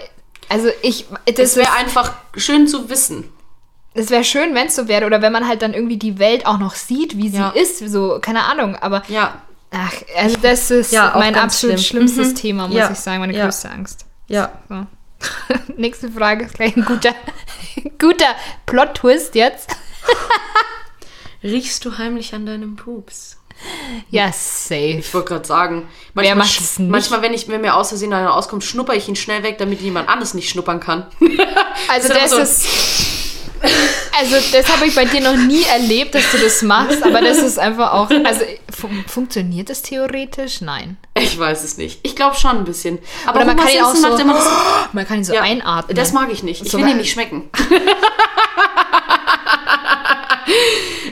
also ich, das wäre einfach schön zu wissen. es wäre schön, wenn es so wäre oder wenn man halt dann irgendwie die Welt auch noch sieht, wie sie Ja. ist, so keine Ahnung. Aber Ja. Ach, also das ist Ja, mein absolut schlimm. schlimmstes Mhm. Thema, muss Ja. ich sagen, meine Ja. größte Angst. Ja. So. Nächste Frage ist gleich ein guter, guter Plot-Twist jetzt. Riechst du heimlich an deinem Pups? Ja, safe. Ich wollte gerade sagen, Wer manchmal, macht es nicht? manchmal wenn, ich, wenn mir aus Versehen einer auskommt, schnupper ich ihn schnell weg, damit jemand anderes nicht schnuppern kann. Also Das das ist ist. Also das habe ich bei dir noch nie erlebt, dass du das machst, aber das ist einfach auch. Also fun funktioniert das theoretisch? Nein. Ich weiß es nicht. Ich glaube schon ein bisschen. Aber Oder man kann auch so, immer das, man kann ihn so Ja, einatmen. Das mag ich nicht. Ich So will ihn nicht schmecken.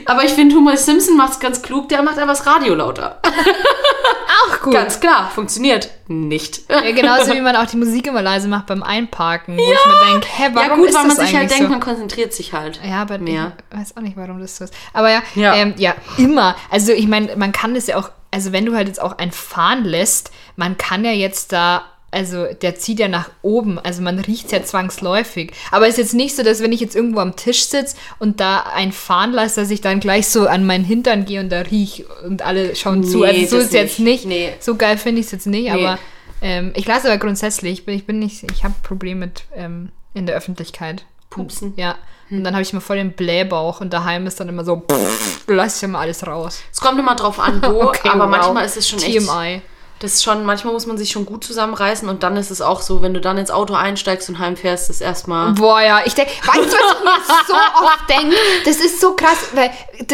Aber ich finde, Homer Simpson macht es ganz klug. Der macht einfach das Radio lauter. auch gut. Ganz klar, funktioniert nicht. Ja, genauso wie man auch die Musik immer leise macht beim Einparken, wo ich mir denke, hä, warum ja gut, ist weil man sich halt denkt, so? man konzentriert sich halt. Ja, aber mehr. ich weiß auch nicht, warum das so ist. Aber ja, Ja. Ähm, ja immer. Also ich meine, man kann das ja auch, also wenn du halt jetzt auch einen fahren lässt, man kann ja jetzt da, also der zieht ja nach oben, also man riecht ja zwangsläufig. Aber es ist jetzt nicht so, dass wenn ich jetzt irgendwo am Tisch sitze und da einen fahren lasse, dass ich dann gleich so an meinen Hintern gehe und da riech und alle schauen zu. Nee, Also so ist jetzt nicht. Nee. So geil finde ich es jetzt nicht, Nee. aber ähm, ich lasse aber grundsätzlich, ich bin, ich bin nicht, ich habe Probleme mit ähm, in der Öffentlichkeit. Pupsen. Ja. Und dann habe ich immer voll den Blähbauch und daheim ist dann immer so, pff, lass ich immer alles raus. Es kommt immer drauf an, wo, Okay, aber wow. manchmal ist es schon echt. TMI. Das ist schon, manchmal muss man sich schon gut zusammenreißen und dann ist es auch so, wenn du dann ins Auto einsteigst und heimfährst, ist erstmal. Boah, ja, ich denke, weißt du, was ich mir so oft denke? Das ist so krass, weil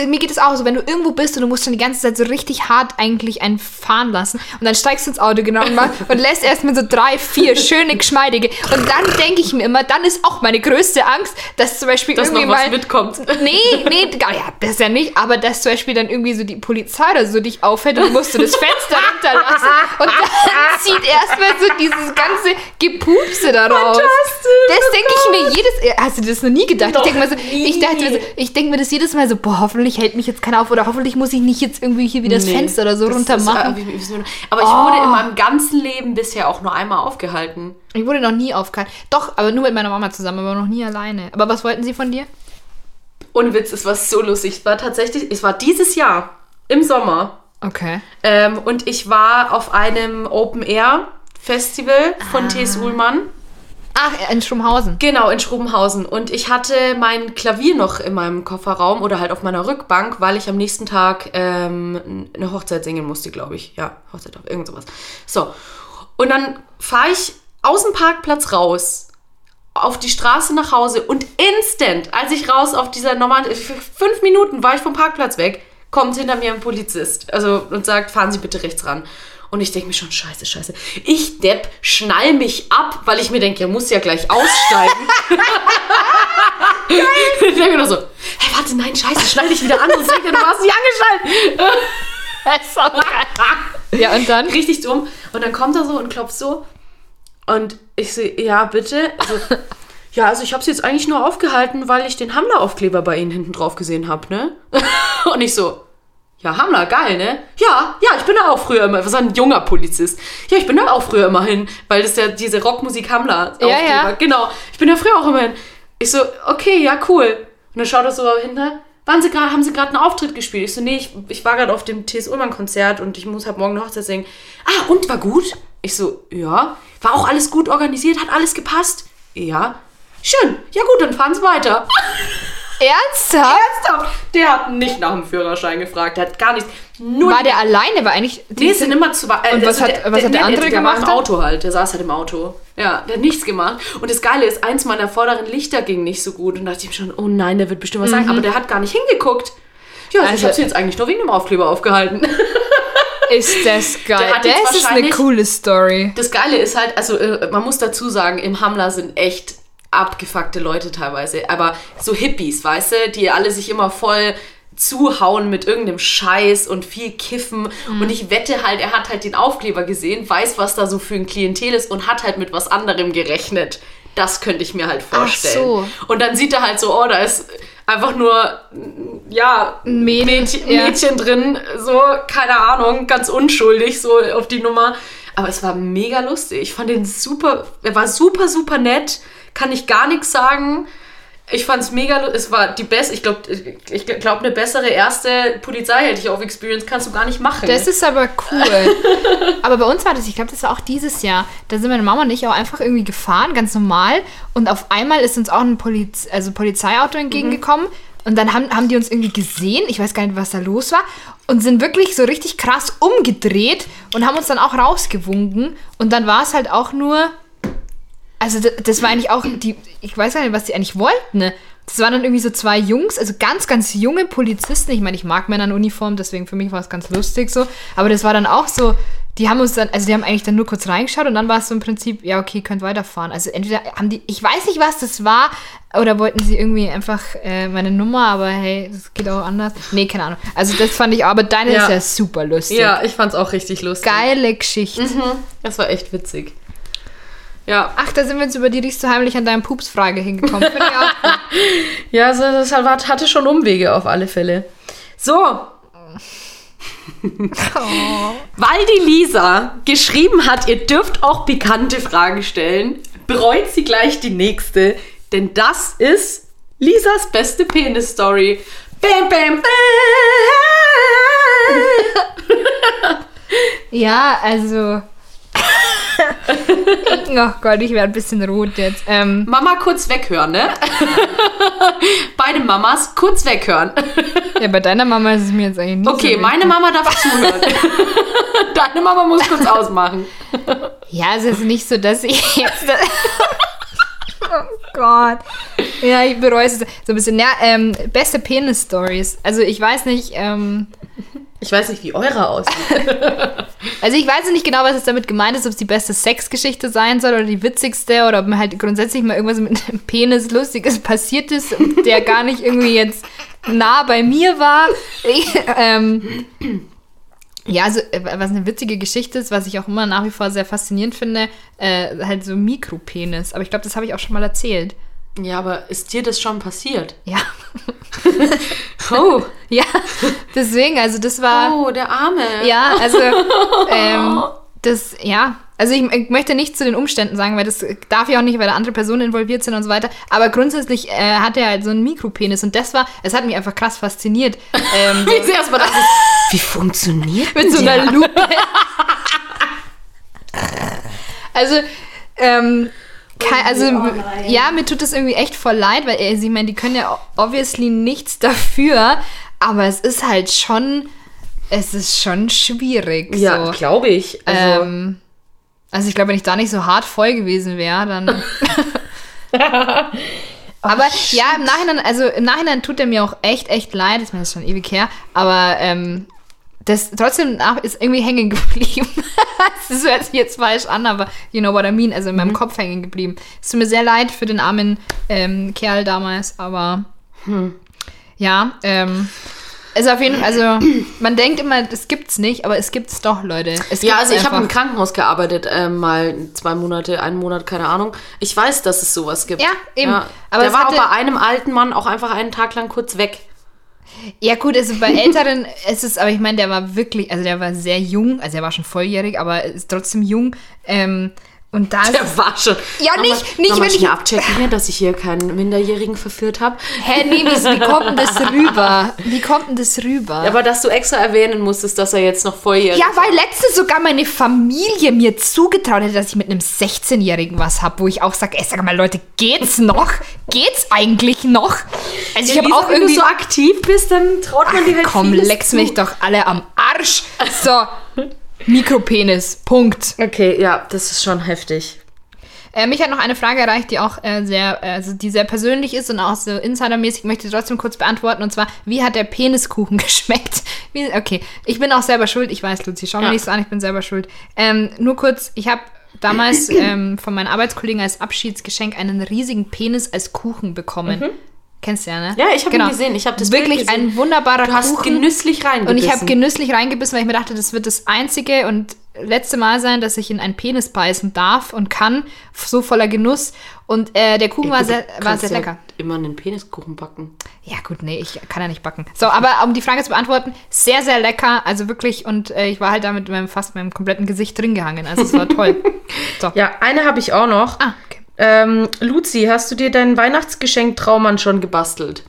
mir geht es auch so, wenn du irgendwo bist und du musst schon die ganze Zeit so richtig hart eigentlich einen fahren lassen und dann steigst du ins Auto genau und, machst- und lässt erstmal so drei, vier schöne, geschmeidige und dann denke ich mir immer, dann ist auch meine größte Angst, dass zum Beispiel Dass irgendwie noch was mal mitkommt. Nee, nee, gar ja, das ja nicht, aber dass zum Beispiel dann irgendwie so die Polizei oder so dich aufhält und musst du das Fenster runterlassen und dann zieht erstmal so dieses ganze Gepupse da raus. Das denke ich mir jedes Hast du das noch nie gedacht? Noch ich denke mir, so, ich dachte mir, so, ich denke mir das jedes Mal so, boah, hoffentlich hält mich jetzt keiner auf oder hoffentlich muss ich nicht jetzt irgendwie hier wieder das Nee, Fenster oder so runter machen. Aber ich wurde in meinem ganzen Leben bisher auch nur einmal aufgehalten. Ich wurde noch nie aufgehalten. Doch, aber nur mit meiner Mama zusammen, aber noch nie alleine. Aber was wollten sie von dir? Ohne Witz, es war so lustig. Es war tatsächlich, es war dieses Jahr im Sommer. Okay. Ähm, und ich war auf einem Open Air Festival von T.S. Ullmann. Ach, in Schumhausen. Genau, in Schrobenhausen. Und ich hatte mein Klavier noch in meinem Kofferraum oder halt auf meiner Rückbank, weil ich am nächsten Tag ähm, eine Hochzeit singen musste, glaube ich. Ja, Hochzeit, irgend sowas. So. Und dann fahre ich aus dem Parkplatz raus auf die Straße nach Hause und instant, als ich raus auf dieser normalen, fünf Minuten war ich vom Parkplatz weg, kommt hinter mir ein Polizist also, und sagt, fahren Sie bitte rechts ran. Und ich denke mir schon, scheiße, scheiße. Ich, Depp, schnall mich ab, weil ich mir denke, er muss ja gleich aussteigen. ich denke mir nur so, hey, warte, nein, scheiße, schnall dich wieder an, sonst denkt er, du warst nicht angeschnallt. Das ist auch geil. Ja, und dann? Richtig dumm. Und dann kommt er so und klopft so. Und ich so, ja, bitte. Also, ja, also ich habe sie jetzt eigentlich nur aufgehalten, weil ich den Hamler-Aufkleber bei Ihnen hinten drauf gesehen habe, ne? Und ich so, ja, Hamler, geil, ne? Ja, ja, ich bin da auch früher immer, was ein junger Polizist. Ja, ich bin da auch früher immer hin, weil das ja diese Rockmusik Hamler Ja, ja. Genau, ich bin da früher auch immer hin. Ich so, okay, ja, cool. Und dann schaut er so hinter, waren sie gerade, haben sie gerade einen Auftritt gespielt? Ich so, nee, ich, ich war gerade auf dem T.S. Ullmann Konzert und ich muss halt morgen eine Hochzeit singen. Ah, und war gut? Ich so, ja. War auch alles gut organisiert, hat alles gepasst? Ja. Schön. Ja gut, dann fahren Sie weiter. Ernsthaft? Ernsthaft? Der hat nicht nach dem Führerschein gefragt, der hat gar nichts. Nur War der alleine? War eigentlich. Nee, es sind immer zwei. Äh, Und was hat- was hat der andere der war gemacht im Auto halt. Der saß halt im Auto. Ja, der hat nichts gemacht. Und das Geile ist, eins meiner vorderen Lichter ging nicht so gut. Und da dachte ich mir schon, oh nein, der wird bestimmt was sagen. Aber der hat gar nicht hingeguckt. Ja, also, ich Also- habe sie jetzt eigentlich nur wegen dem Aufkleber aufgehalten. Ist das geil. Der Das ist eine coole Story. Das Geile ist halt, also äh, man muss dazu sagen, im Hamler sind echt abgefuckte Leute teilweise. Aber so Hippies, weißt du, die alle sich immer voll zuhauen mit irgendeinem Scheiß und viel kiffen. Und ich wette halt, er hat halt den Aufkleber gesehen, weiß, was da so für ein Klientel ist und hat halt mit was anderem gerechnet. Das könnte ich mir halt vorstellen. so. Und dann sieht er halt so, oh, da ist einfach nur, ja, Ein Mädchen, ja. Mädchen drin, so, keine Ahnung, ganz unschuldig, so auf die Nummer. Aber es war mega lustig. Ich fand den super, er war super, super nett, kann ich gar nichts sagen. Ich fand es mega, es war die beste, ich glaube, ich glaube, eine bessere erste Polizei hätte ich auf Experience kannst du gar nicht machen. Das ist aber cool. aber bei uns war das, ich glaube, das war auch dieses Jahr. Da sind meine Mama und ich auch einfach irgendwie gefahren, ganz normal. Und auf einmal ist uns auch ein Poliz also Polizeiauto entgegengekommen. Und dann haben, haben die uns irgendwie gesehen. Ich weiß gar nicht, was da los war. Und sind wirklich so richtig krass umgedreht und haben uns dann auch rausgewunken. Und dann war es halt auch nur. Also, das, das war eigentlich auch die. Ich weiß gar nicht, was die eigentlich wollten. Ne? Das waren dann irgendwie so zwei Jungs, also ganz, ganz junge Polizisten. Ich meine, ich mag Männer in Uniform, deswegen für mich war es ganz lustig so. Aber das war dann auch so, die haben uns dann, also die haben eigentlich dann nur kurz reingeschaut und dann war es so im Prinzip, ja, okay, könnt weiterfahren. Also entweder haben die, ich weiß nicht, was das war, oder wollten sie irgendwie einfach äh, meine Nummer, aber hey, das geht auch anders. Nee, keine Ahnung. Also das fand ich, aber deine Ja. ist ja super lustig. ja, ich fand es auch richtig lustig. Geile Geschichte. Das war echt witzig. Ja, Ach, da sind wir jetzt über die riechst du heimlich an deinem Pups-Frage hingekommen. Ja also das hat- hatte schon Umwege auf alle Fälle. So, Weil die Lisa geschrieben hat, ihr dürft auch pikante Fragen stellen, bereut sie gleich die nächste, denn das ist Lisas beste Penis-Story. Bam, bam, bam. Ja, also. oh Gott, ich werde ein bisschen rot jetzt. Ähm, Mama kurz weghören, ne? Beide Mamas kurz weghören. ja, bei deiner Mama ist es mir jetzt eigentlich nicht Okay, so meine Mama darf zuhören. Deine Mama muss kurz ausmachen. Ja, es ist nicht so, dass ich jetzt. oh Gott. Ja, ich bereue es so ein bisschen. Ja, ähm, beste Penis-Stories. Also, ich weiß nicht, ähm, Ich weiß nicht, wie eure aussieht. Also ich weiß nicht genau, was es damit gemeint ist, ob es die beste Sexgeschichte sein soll oder die witzigste oder ob mir halt grundsätzlich mal irgendwas mit einem Penis Lustiges passiert ist, der gar nicht irgendwie jetzt nah bei mir war. Ähm, ja, also was eine witzige Geschichte ist, was ich auch immer nach wie vor sehr faszinierend finde, äh, halt so Mikropenis. Aber ich glaube, das habe ich auch schon mal erzählt. Ja, aber ist dir das schon passiert? Ja. Oh, ja, deswegen, also das war. oh der Arme. Ja, also ähm, das, ja. Also ich, ich möchte nicht zu den Umständen sagen, weil das darf ja auch nicht, weil da andere Personen involviert sind und so weiter. Aber grundsätzlich äh, hat er halt so einen Mikropenis und das war, es hat mich einfach krass fasziniert. Ähm, Ich sehe erstmal, das ist, wie funktioniert mit so einer Lupe. also, ähm, Kein, also, ja, mir tut das irgendwie echt voll leid, weil ich meine, die können ja obviously nichts dafür, aber es ist halt schon, es ist schon schwierig. Ja, so. glaube ich. Also, Ähm, also ich glaube, wenn ich da nicht so hart voll gewesen wäre, dann. aber ja, im Nachhinein, also im Nachhinein tut er mir auch echt, echt leid. Ich meine, das ist schon ewig her, aber ähm, das trotzdem nach ist irgendwie hängen geblieben. das hört sich jetzt falsch an, aber you know what I mean, also in meinem Kopf hängen geblieben. Es tut mir sehr leid für den armen ähm, Kerl damals, aber ja, ähm, also auf jeden Fall, also man denkt immer, das gibt's nicht, aber es gibt's doch, Leute. Es ja, also ich habe im Krankenhaus gearbeitet, ähm, mal zwei Monate, einen Monat, keine Ahnung. Ich weiß, dass es sowas gibt. Ja, eben. Aber Aber der war auch bei einem alten Mann auch einfach einen Tag lang kurz weg. Ja, gut, also bei Älteren ist es, aber ich meine, der war wirklich, also der war sehr jung, also er war schon volljährig, aber ist trotzdem jung. Ähm, und da ist Der war schon. Ja, Nochmal- nicht- nicht, nochmal wenn ich- abchecken hier, dass ich hier keinen Minderjährigen verführt habe. Hä, nee, wie, wie kommt denn das rüber? Wie kommt denn das rüber? Aber dass du extra erwähnen musstest, dass er jetzt noch volljährig Ja, weil letztens sogar meine Familie mir zugetraut hätte, dass ich mit einem 16-Jährigen was habe, wo ich auch sage, ey, sag mal, Leute, geht's noch? Geht's eigentlich noch? Also ich habe auch wenn irgendwie... du so aktiv bist, dann traut man dir halt Komm, leck's zu. mich doch alle am Arsch. So, Mikropenis, Punkt. Okay, ja, das ist schon heftig. Äh, mich hat noch eine Frage erreicht, die auch äh, sehr, äh, also die sehr persönlich ist und auch so insidermäßig möchte ich trotzdem kurz beantworten. Und zwar, wie hat der Peniskuchen geschmeckt? Wie, okay, ich bin auch selber schuld. Ich weiß, Luzi, schau mir Ja. nicht so an, ich bin selber schuld. Ähm, nur kurz, ich habe damals ähm, von meinen Arbeitskollegen als Abschiedsgeschenk einen riesigen Penis als Kuchen bekommen. Kennst du ja, ne? Ja, ich hab ihn gesehen, ich hab das Wirklich Bild gesehen. ein wunderbarer Du hast Kuchen. genüsslich reingebissen. Und ich habe genüsslich reingebissen, weil ich mir dachte, das wird das einzige und letzte Mal sein, dass ich in einen Penis beißen darf und kann. So voller Genuss. Und äh, der Kuchen war sehr, war sehr lecker. immer einen Peniskuchen backen. Ja, gut, nee, ich kann ja nicht backen. So, aber um die Frage zu beantworten, sehr, sehr lecker. Also wirklich, und äh, ich war halt da mit meinem, fast meinem kompletten Gesicht drin gehangen. Also es war toll. So. Ja, eine habe ich auch noch. Ah, okay. Ähm, Luzi, hast du dir dein Weihnachtsgeschenk Traummann schon gebastelt?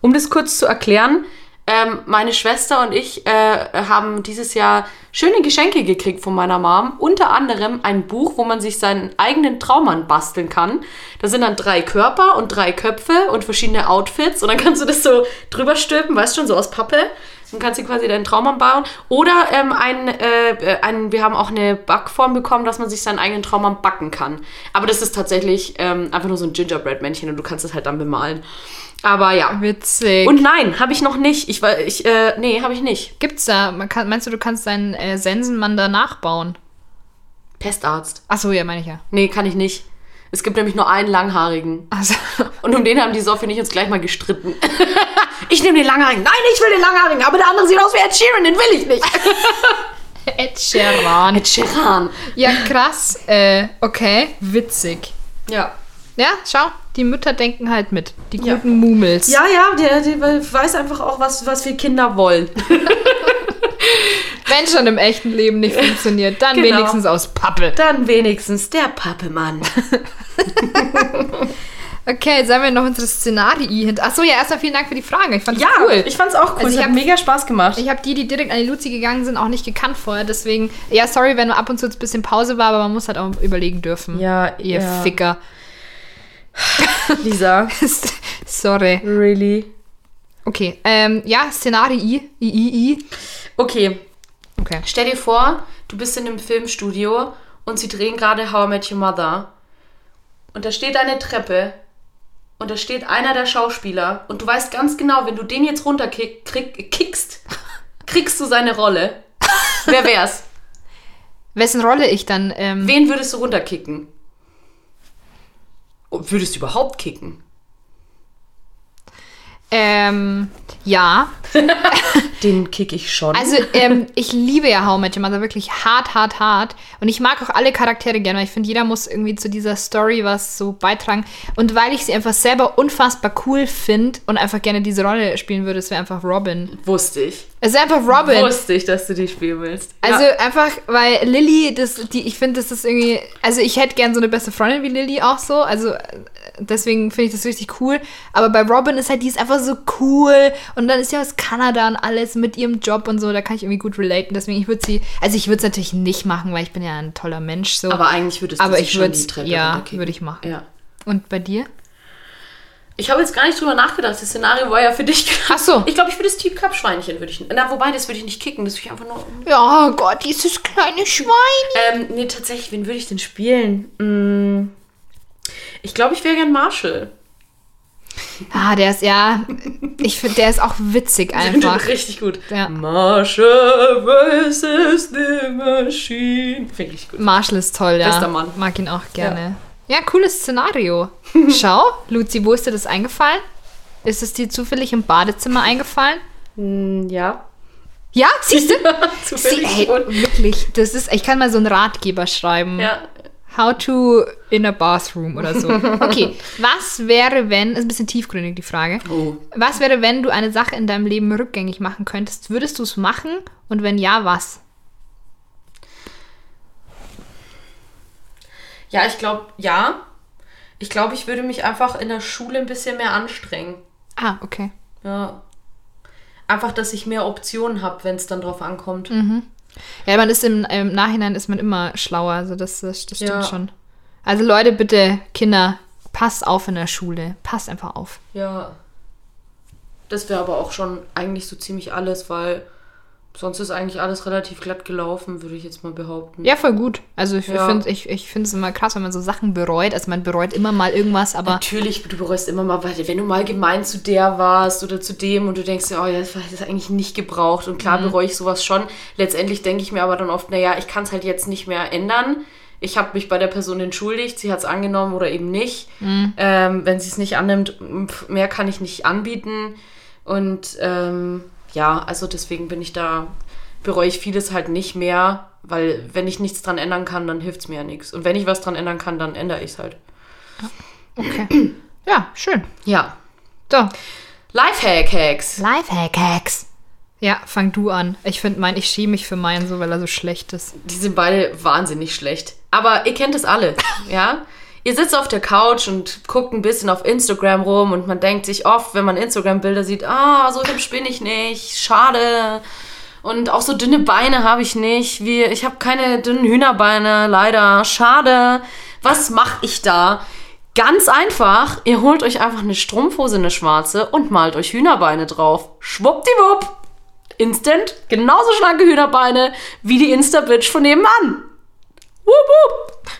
Um das kurz zu erklären, ähm, meine Schwester und ich äh, haben dieses Jahr schöne Geschenke gekriegt von meiner Mom. Unter anderem ein Buch, wo man sich seinen eigenen Traummann basteln kann. Da sind dann drei Körper und drei Köpfe und verschiedene Outfits. Und dann kannst du das so drüber stülpen, weißt schon, so aus Pappe. Dann kannst du quasi deinen Traummann bauen. Oder ähm, ein, äh, ein, wir haben auch eine Backform bekommen, dass man sich seinen eigenen Traummann backen kann. Aber das ist tatsächlich ähm, einfach nur so ein Gingerbread-Männchen und du kannst es halt dann bemalen. Aber ja. Witzig. Und nein, habe ich noch nicht. Ich war, ich, äh, nee, habe ich nicht. Gibt's da, man kann, meinst du, du kannst deinen äh, Sensenmann da nachbauen? Pestarzt. Achso, ja, meine ich ja. Nee, kann ich nicht. Es gibt nämlich nur einen langhaarigen. Also, Und um den haben die Sophie und ich uns gleich mal gestritten. ich nehme den langhaarigen. Nein, ich will den langhaarigen. Aber der andere sieht aus wie Ed Sheeran. Den will ich nicht. Ed Sheeran. Ed Sheeran. Ja, krass. Äh, okay, witzig. Ja. Ja, schau, die Mütter denken halt mit. Die Ja. guten Mumels. Ja, ja, der, der weiß einfach auch, was, was wir Kinder wollen. Wenn schon im echten Leben nicht funktioniert, dann Genau. wenigstens aus Pappe. Dann wenigstens der Pappemann. Okay, jetzt haben wir noch unsere Szenarii hinter. Achso, ja, erstmal vielen Dank für die Frage. Ich fand Ja, cool. ich fand's auch cool. Also es ich hat hab- mega Spaß gemacht. Ich habe die, die direkt an die Luzi gegangen sind, auch nicht gekannt vorher. Deswegen, ja, sorry, wenn ab und zu ein bisschen Pause war, aber man muss halt auch überlegen dürfen. Ja, Ihr ja. Ficker. Lisa, sorry. really? Okay, ähm, ja, Szenarii. I, I, I. Okay, Okay. stell dir vor, du bist in einem Filmstudio und sie drehen gerade How I Met Your Mother. Und da steht eine Treppe und da steht einer der Schauspieler und du weißt ganz genau, wenn du den jetzt runterkickst, kriegst du seine Rolle. Wer wär's? Wessen Rolle ich dann? Ähm, Wen würdest du runterkicken? Und Würdest du überhaupt kicken? Ähm, ja. Den kick ich schon. Also, ähm, ich liebe ja How I Met Your Mother wirklich hart, hart, hart. Und ich mag auch alle Charaktere gerne, weil ich finde, jeder muss irgendwie zu dieser Story was so beitragen. Und weil ich sie einfach selber unfassbar cool finde und einfach gerne diese Rolle spielen würde, es wäre einfach Robin. Wusste ich. Es ist einfach Robin. Wusste ich, dass du die spielen willst. Also ja. einfach, weil Lilly, das, die, ich finde, das ist irgendwie, also ich hätte gern so eine beste Freundin wie Lilly auch so, also deswegen finde ich das richtig cool. Aber bei Robin ist halt, die ist einfach so cool. Und dann ist sie aus Kanada und alles mit ihrem Job und so. Da kann ich irgendwie gut relaten. Deswegen, ich würde sie, also ich würde es natürlich nicht machen, weil ich bin ja ein toller Mensch. So. Aber eigentlich würdest du Aber ich schon die Treppe ja, würde ich machen. Ja. Und bei dir? Ich habe jetzt gar nicht drüber nachgedacht. Das Szenario war ja für dich. Ach so. Ich glaube, ich würde das Team Cup Schweinchen würde ich. Na, wobei, das würde ich nicht kicken. Das würde ich einfach nur. Ja, Gott, dieses kleine Schwein. Ähm, nee, tatsächlich, wen würde ich denn spielen? Mm, Ich glaube, ich wäre gern Marshall. Ah, der ist, ja, ich finde, der ist auch witzig einfach. Richtig gut. Ja. Marshall versus the Machine. Finde ich gut. Marshall ist toll, ja. Bester Mann. Mag ihn auch gerne. Ja, cooles Szenario. Schau, Luzi, wo ist dir das eingefallen? Ist es dir zufällig im Badezimmer eingefallen? Mm, Ja. Ja, siehst du? Sie, Zufällig ey, wirklich, das ist, ich kann mal so einen Ratgeber schreiben. Ja. How to in a bathroom oder so. Okay, was wäre, wenn, ist ein bisschen tiefgründig die Frage. Oh. Was wäre, wenn du eine Sache in deinem Leben rückgängig machen könntest? Würdest du es machen? Und wenn ja, was? Ja, ich glaube, ja. Ich glaube, ich würde mich einfach in der Schule ein bisschen mehr anstrengen. Ah, okay. Ja. Einfach, dass ich mehr Optionen habe, wenn es dann drauf ankommt. Ja, man ist im, im Nachhinein ist man immer schlauer, also das, das, das stimmt Ja. schon. Also Leute, bitte, Kinder, passt auf in der Schule. Passt einfach auf. Ja. Das wäre aber auch schon eigentlich so ziemlich alles, weil sonst ist eigentlich alles relativ glatt gelaufen, würde ich jetzt mal behaupten. Ja, voll gut. Also ich Ja. finde ich, ich es immer krass, wenn man so Sachen bereut. Also man bereut immer mal irgendwas, aber Natürlich, du bereust immer mal, weil wenn du mal gemein zu der warst oder zu dem und du denkst, oh ja, das war das eigentlich nicht gebraucht. Und klar bereue ich sowas schon. Letztendlich denke ich mir aber dann oft, naja, ich kann es halt jetzt nicht mehr ändern. Ich habe mich bei der Person entschuldigt, sie hat es angenommen oder eben nicht. Ähm, wenn sie es nicht annimmt, mehr kann ich nicht anbieten. Und ähm, ja, also deswegen bin ich da, bereue ich vieles halt nicht mehr, weil wenn ich nichts dran ändern kann, dann hilft es mir ja nichts. Und wenn ich was dran ändern kann, dann ändere ich es halt. okay. ja, schön. Ja. So, Lifehack-Hacks. Lifehack-Hacks. Ja, fang du an. Ich finde mein, ich schäme mich für meinen so, weil er so schlecht ist. Die sind beide wahnsinnig schlecht. Aber ihr kennt es alle, ja? Ihr sitzt auf der Couch und guckt ein bisschen auf Instagram rum und man denkt sich oft, wenn man Instagram-Bilder sieht, ah, so hübsch bin ich nicht, schade. Und auch so dünne Beine habe ich nicht. Wie, ich habe keine dünnen Hühnerbeine, leider. Schade. Was mache ich da? Ganz einfach, ihr holt euch einfach eine Strumpfhose, eine schwarze und malt euch Hühnerbeine drauf. Schwuppdiwupp. Instant, genauso schlanke Hühnerbeine wie die Insta-Bitch von nebenan. Wupp, wupp.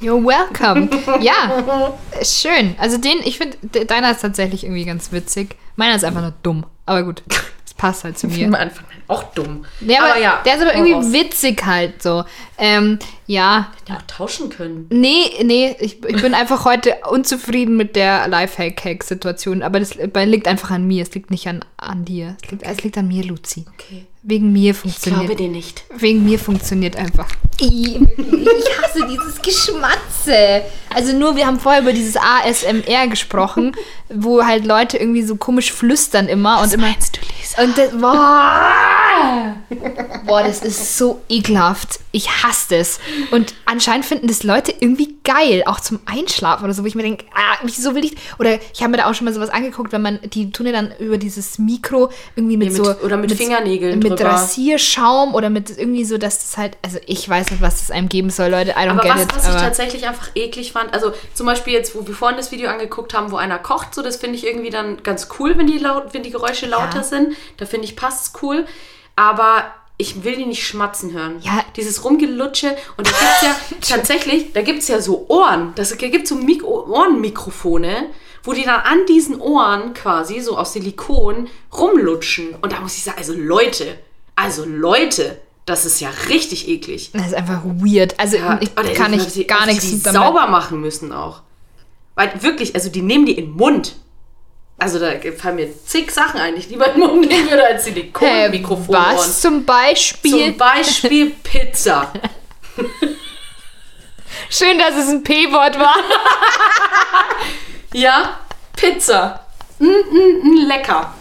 You're welcome. ja, schön. Also den, ich finde, de- deiner ist tatsächlich irgendwie ganz witzig. Meiner ist einfach nur dumm. Aber gut, es passt halt zu Ich mir. bin einfach auch dumm. Ja, aber, der ist aber irgendwie raus. witzig halt so. Ähm, ja, Ja, auch tauschen können. nee, nee, ich, ich bin einfach heute unzufrieden mit der Lifehack-Hack-Situation. Aber das liegt einfach an mir. Es liegt nicht an, an dir. Es liegt, es liegt an mir, Luzi. Okay. Wegen mir Ich glaube funktioniert. dir nicht. Wegen mir funktioniert einfach. Ich hasse dieses Geschmatze. Also nur, wir haben vorher über dieses ASMR gesprochen, wo halt Leute irgendwie so komisch flüstern immer und immer. Meinst du, Lisa? Und das, boah, boah, das ist so ekelhaft. Ich hasse das. Und anscheinend finden das Leute irgendwie geil, auch zum Einschlafen oder so, wo ich mir denke, ah, wieso will ich. Oder ich habe mir da auch schon mal sowas angeguckt, wenn man, die tun ja dann über dieses Mikro irgendwie mit, Nee, mit- so. oder mit Fingernägeln Mit drüber. Rasierschaum oder mit irgendwie so, dass das halt. Also ich weiß nicht, was das einem geben soll, Leute. I don't Aber get was, it. was ich aber tatsächlich einfach eklig fand, also zum Beispiel jetzt, wo wir vorhin das Video angeguckt haben, wo einer kocht, so das finde ich irgendwie dann ganz cool, wenn die, laut, wenn die Geräusche lauter Ja. sind. Da finde ich, passt es cool. Aber ich will die nicht schmatzen hören. Ja. Dieses Rumgelutsche. Und da gibt es ja tatsächlich, da gibt es ja so Ohren. Das gibt so Mik Ohrenmikrofone, wo die dann an diesen Ohren quasi, so aus Silikon, rumlutschen. Und da muss ich sagen, also Leute, also Leute, das ist ja richtig eklig. das ist einfach weird. Also Ja, ich kann ich gar nichts sauber machen müssen auch. Weil wirklich, also die nehmen die in den Mund. Also da fallen mir zig Sachen ein, die ich lieber in den Mund nehmen würde als Äh, Silikonmikrofon. was zum Beispiel? Zum Beispiel Pizza. Schön, dass es ein P-Wort war. Ja, Pizza. Mm, mm, mm, lecker.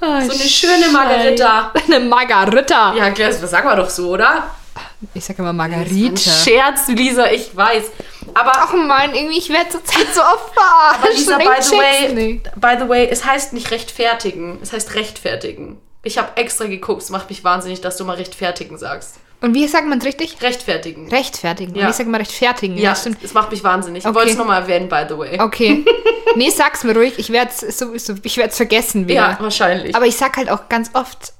so eine schöne Margarita. Eine Margarita. Ja, was sagen wir doch so, oder? Ich sage immer Margarita. Scherz, Lisa, ich weiß. Aber Ach man, irgendwie, ich werde zurzeit so oft verarscht. Aber Lisa, ich by the, way, nicht. by the way, es heißt nicht rechtfertigen, es heißt rechtfertigen. Ich habe extra geguckt, es macht mich wahnsinnig, dass du mal rechtfertigen sagst. Und wie sagt man es richtig? Rechtfertigen. Rechtfertigen. Ja. Und ich sage mal rechtfertigen. ja, stimmt. es macht mich wahnsinnig. Ich Okay. wollte es nochmal erwähnen, by the way. Okay. nee, sag's mir ruhig. Ich werde es sowieso, ich werde es vergessen wieder. Ja, wahrscheinlich. Aber ich sag halt auch ganz oft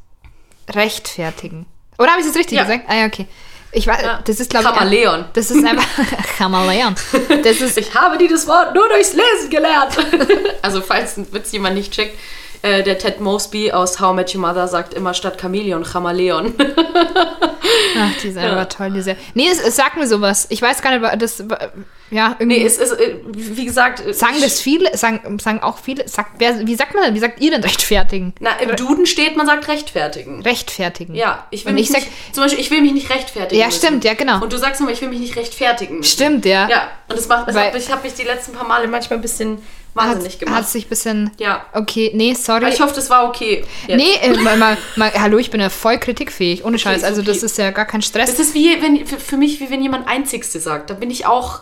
rechtfertigen. Oder habe ich es richtig Ja. gesagt? Ah ja, okay. Ich weiß, Ja. das ist glaube ich. Chameleon. Das ist einfach Chameleon. Das ist ich habe dieses Wort nur durchs Lesen gelernt. also, falls ein Witz jemand nicht checkt, äh, der Ted Mosby aus How I Met Your Mother sagt immer statt Chameleon Chameleon. Ach, die ist einfach toll, diese. Nee, es, es sagt mir sowas. Ich weiß gar nicht, das ja, irgendwie nee, es ist, äh, wie gesagt. äh, sagen das viele, sagen, sagen auch viele, sagt wer, wie sagt man denn, wie sagt ihr denn rechtfertigen? Na, im Duden steht, man sagt rechtfertigen. Rechtfertigen. Ja, ich will Und mich ich sag- nicht, zum Beispiel, ich will mich nicht rechtfertigen. Ja, müssen. stimmt, ja, genau. Und du sagst immer, ich will mich nicht rechtfertigen. müssen. Stimmt, ja. Ja, und das macht, das Weil- hat, ich habe mich die letzten paar Male manchmal ein bisschen wahnsinnig hat, gemacht. hat sich ein bisschen. Ja. Okay, nee, sorry. Aber ich hoffe, das war okay. Jetzt. Nee, äh, mal, mal, mal, hallo, ich bin ja voll kritikfähig, ohne Scheiß. ist Also das okay. ist ja gar kein Stress. Das ist wie, wenn, für, für mich, wie wenn jemand Einzigste sagt. Da bin ich auch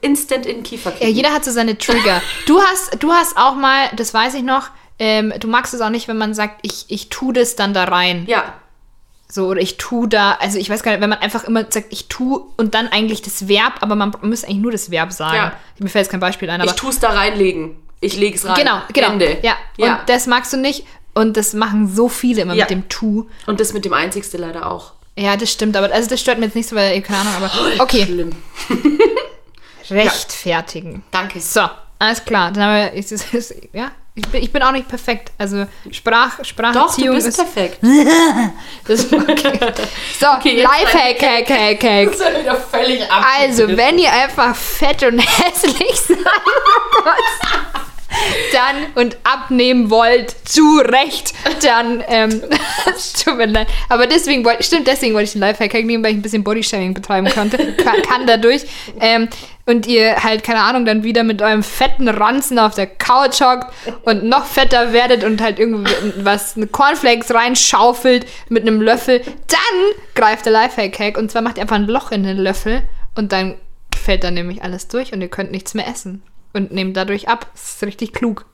instant in den Kiefer Ja, jeder hat so seine Trigger. Du hast, du hast auch mal, das weiß ich noch, ähm, du magst es auch nicht, wenn man sagt, ich, ich tu das dann da rein. Ja, So, oder ich tu da, also ich weiß gar nicht, wenn man einfach immer sagt, ich tu und dann eigentlich das Verb, aber man müsste eigentlich nur das Verb sagen. Ja. Mir fällt jetzt kein Beispiel ein, aber. ich tue es da reinlegen. Ich lege es rein. genau, genau. Ende. Ja. ja. Und das magst du nicht. Und das machen so viele immer Ja. mit dem Tu. Und das mit dem Einzigste leider auch. Ja, das stimmt, aber also das stört mir jetzt nicht so, weil, keine Ahnung, aber. Okay, Schlimm. rechtfertigen. Danke. So, alles klar. Dann haben wir, ist, ist, ist, ja, ich bin, ich bin auch nicht perfekt. Also Sprach, Doch, du Spracherziehung bist ist. perfekt. Das ist okay. So, Okay, Lifehack, hack, hack, hack. ist ja wieder völlig ab. Also, wenn ihr einfach fett und hässlich seid, dann und abnehmen wollt, zu Recht, dann, ähm, tut mir leid. Aber deswegen wollte, stimmt, deswegen wollte ich den Lifehack nehmen, weil ich ein bisschen Bodyshaming betreiben konnte, kann, kann dadurch. Ähm, und ihr halt, keine Ahnung, dann wieder mit eurem fetten Ranzen auf der Couch hockt und noch fetter werdet und halt irgendwas, eine Cornflakes reinschaufelt mit einem Löffel, dann greift der Lifehack-Hack und zwar macht ihr einfach ein Loch in den Löffel und dann fällt dann nämlich alles durch und ihr könnt nichts mehr essen. Und nehmt dadurch ab. Das ist richtig klug.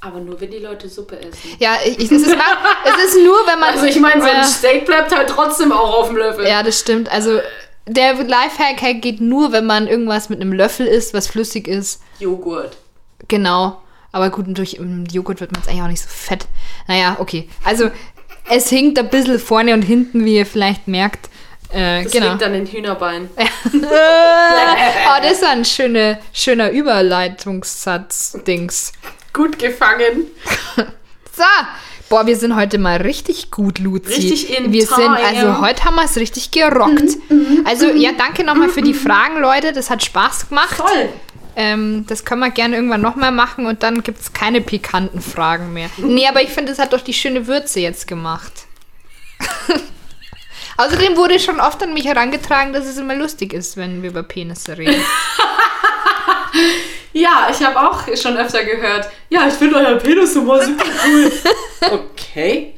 Aber nur, wenn die Leute Suppe essen. Ja, ich, es, ist, ma- es ist nur, wenn man. Also ich meine, so ein Ja. Steak bleibt halt trotzdem auch auf dem Löffel. Ja, das stimmt. Also der Lifehack geht nur, wenn man irgendwas mit einem Löffel isst, was flüssig ist. Joghurt. Genau. Aber gut, durch Joghurt wird man es eigentlich auch nicht so fett. Naja, okay. Also es hinkt ein bisschen vorne und hinten, wie ihr vielleicht merkt. Äh, Das genau. liegt an den Hühnerbeinen. oh, das ist ein schöner, schöner Überleitungssatz-Dings. Gut gefangen. So. Boah, wir sind heute mal richtig gut, Luzi. Richtig in Wir sind, also heute haben wir es richtig gerockt. Also ja, danke nochmal für die Fragen, Leute. Das hat Spaß gemacht. Toll. Ähm, das können wir gerne irgendwann nochmal machen und dann gibt es keine pikanten Fragen mehr. Nee, aber ich finde, es hat doch die schöne Würze jetzt gemacht. Außerdem wurde schon oft an mich herangetragen, dass es immer lustig ist, wenn wir über Penisse reden. Ja, ich habe auch schon öfter gehört. Ja, ich finde euer Penis immer super cool. okay.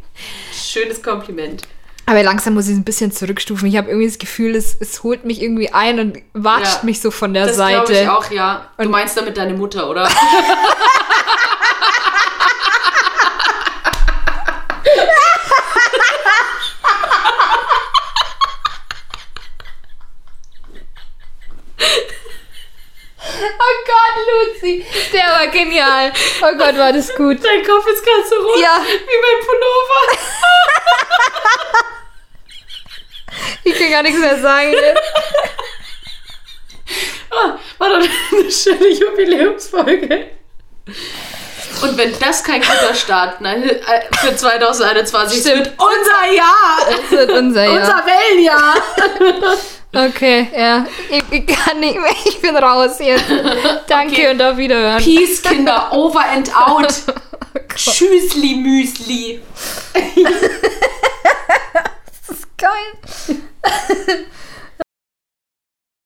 Schönes Kompliment. Aber langsam muss ich es ein bisschen zurückstufen. Ich habe irgendwie das Gefühl, es, es holt mich irgendwie ein und watscht Ja. mich so von der Das glaube Seite. ich auch, ja. Du meinst damit deine Mutter, oder? Oh Gott, Luzi, der war genial. Oh Gott, war das gut. Dein Kopf ist ganz so rot. Ja. Wie mein Pullover. Ich kann gar nichts mehr sagen. Ah, war doch eine schöne Jubiläumsfolge. Und wenn das kein guter Start ne, äh, für 2021 Stimmt. wird unser Jahr, Das wird unser Jahr. unser Wellenjahr. Okay, ja. Ich, ich, kann nicht mehr. Ich bin raus jetzt. Danke okay. und auf Wiederhören. Peace, Kinder. Over and out. Oh Tschüssli, Müsli. das ist geil.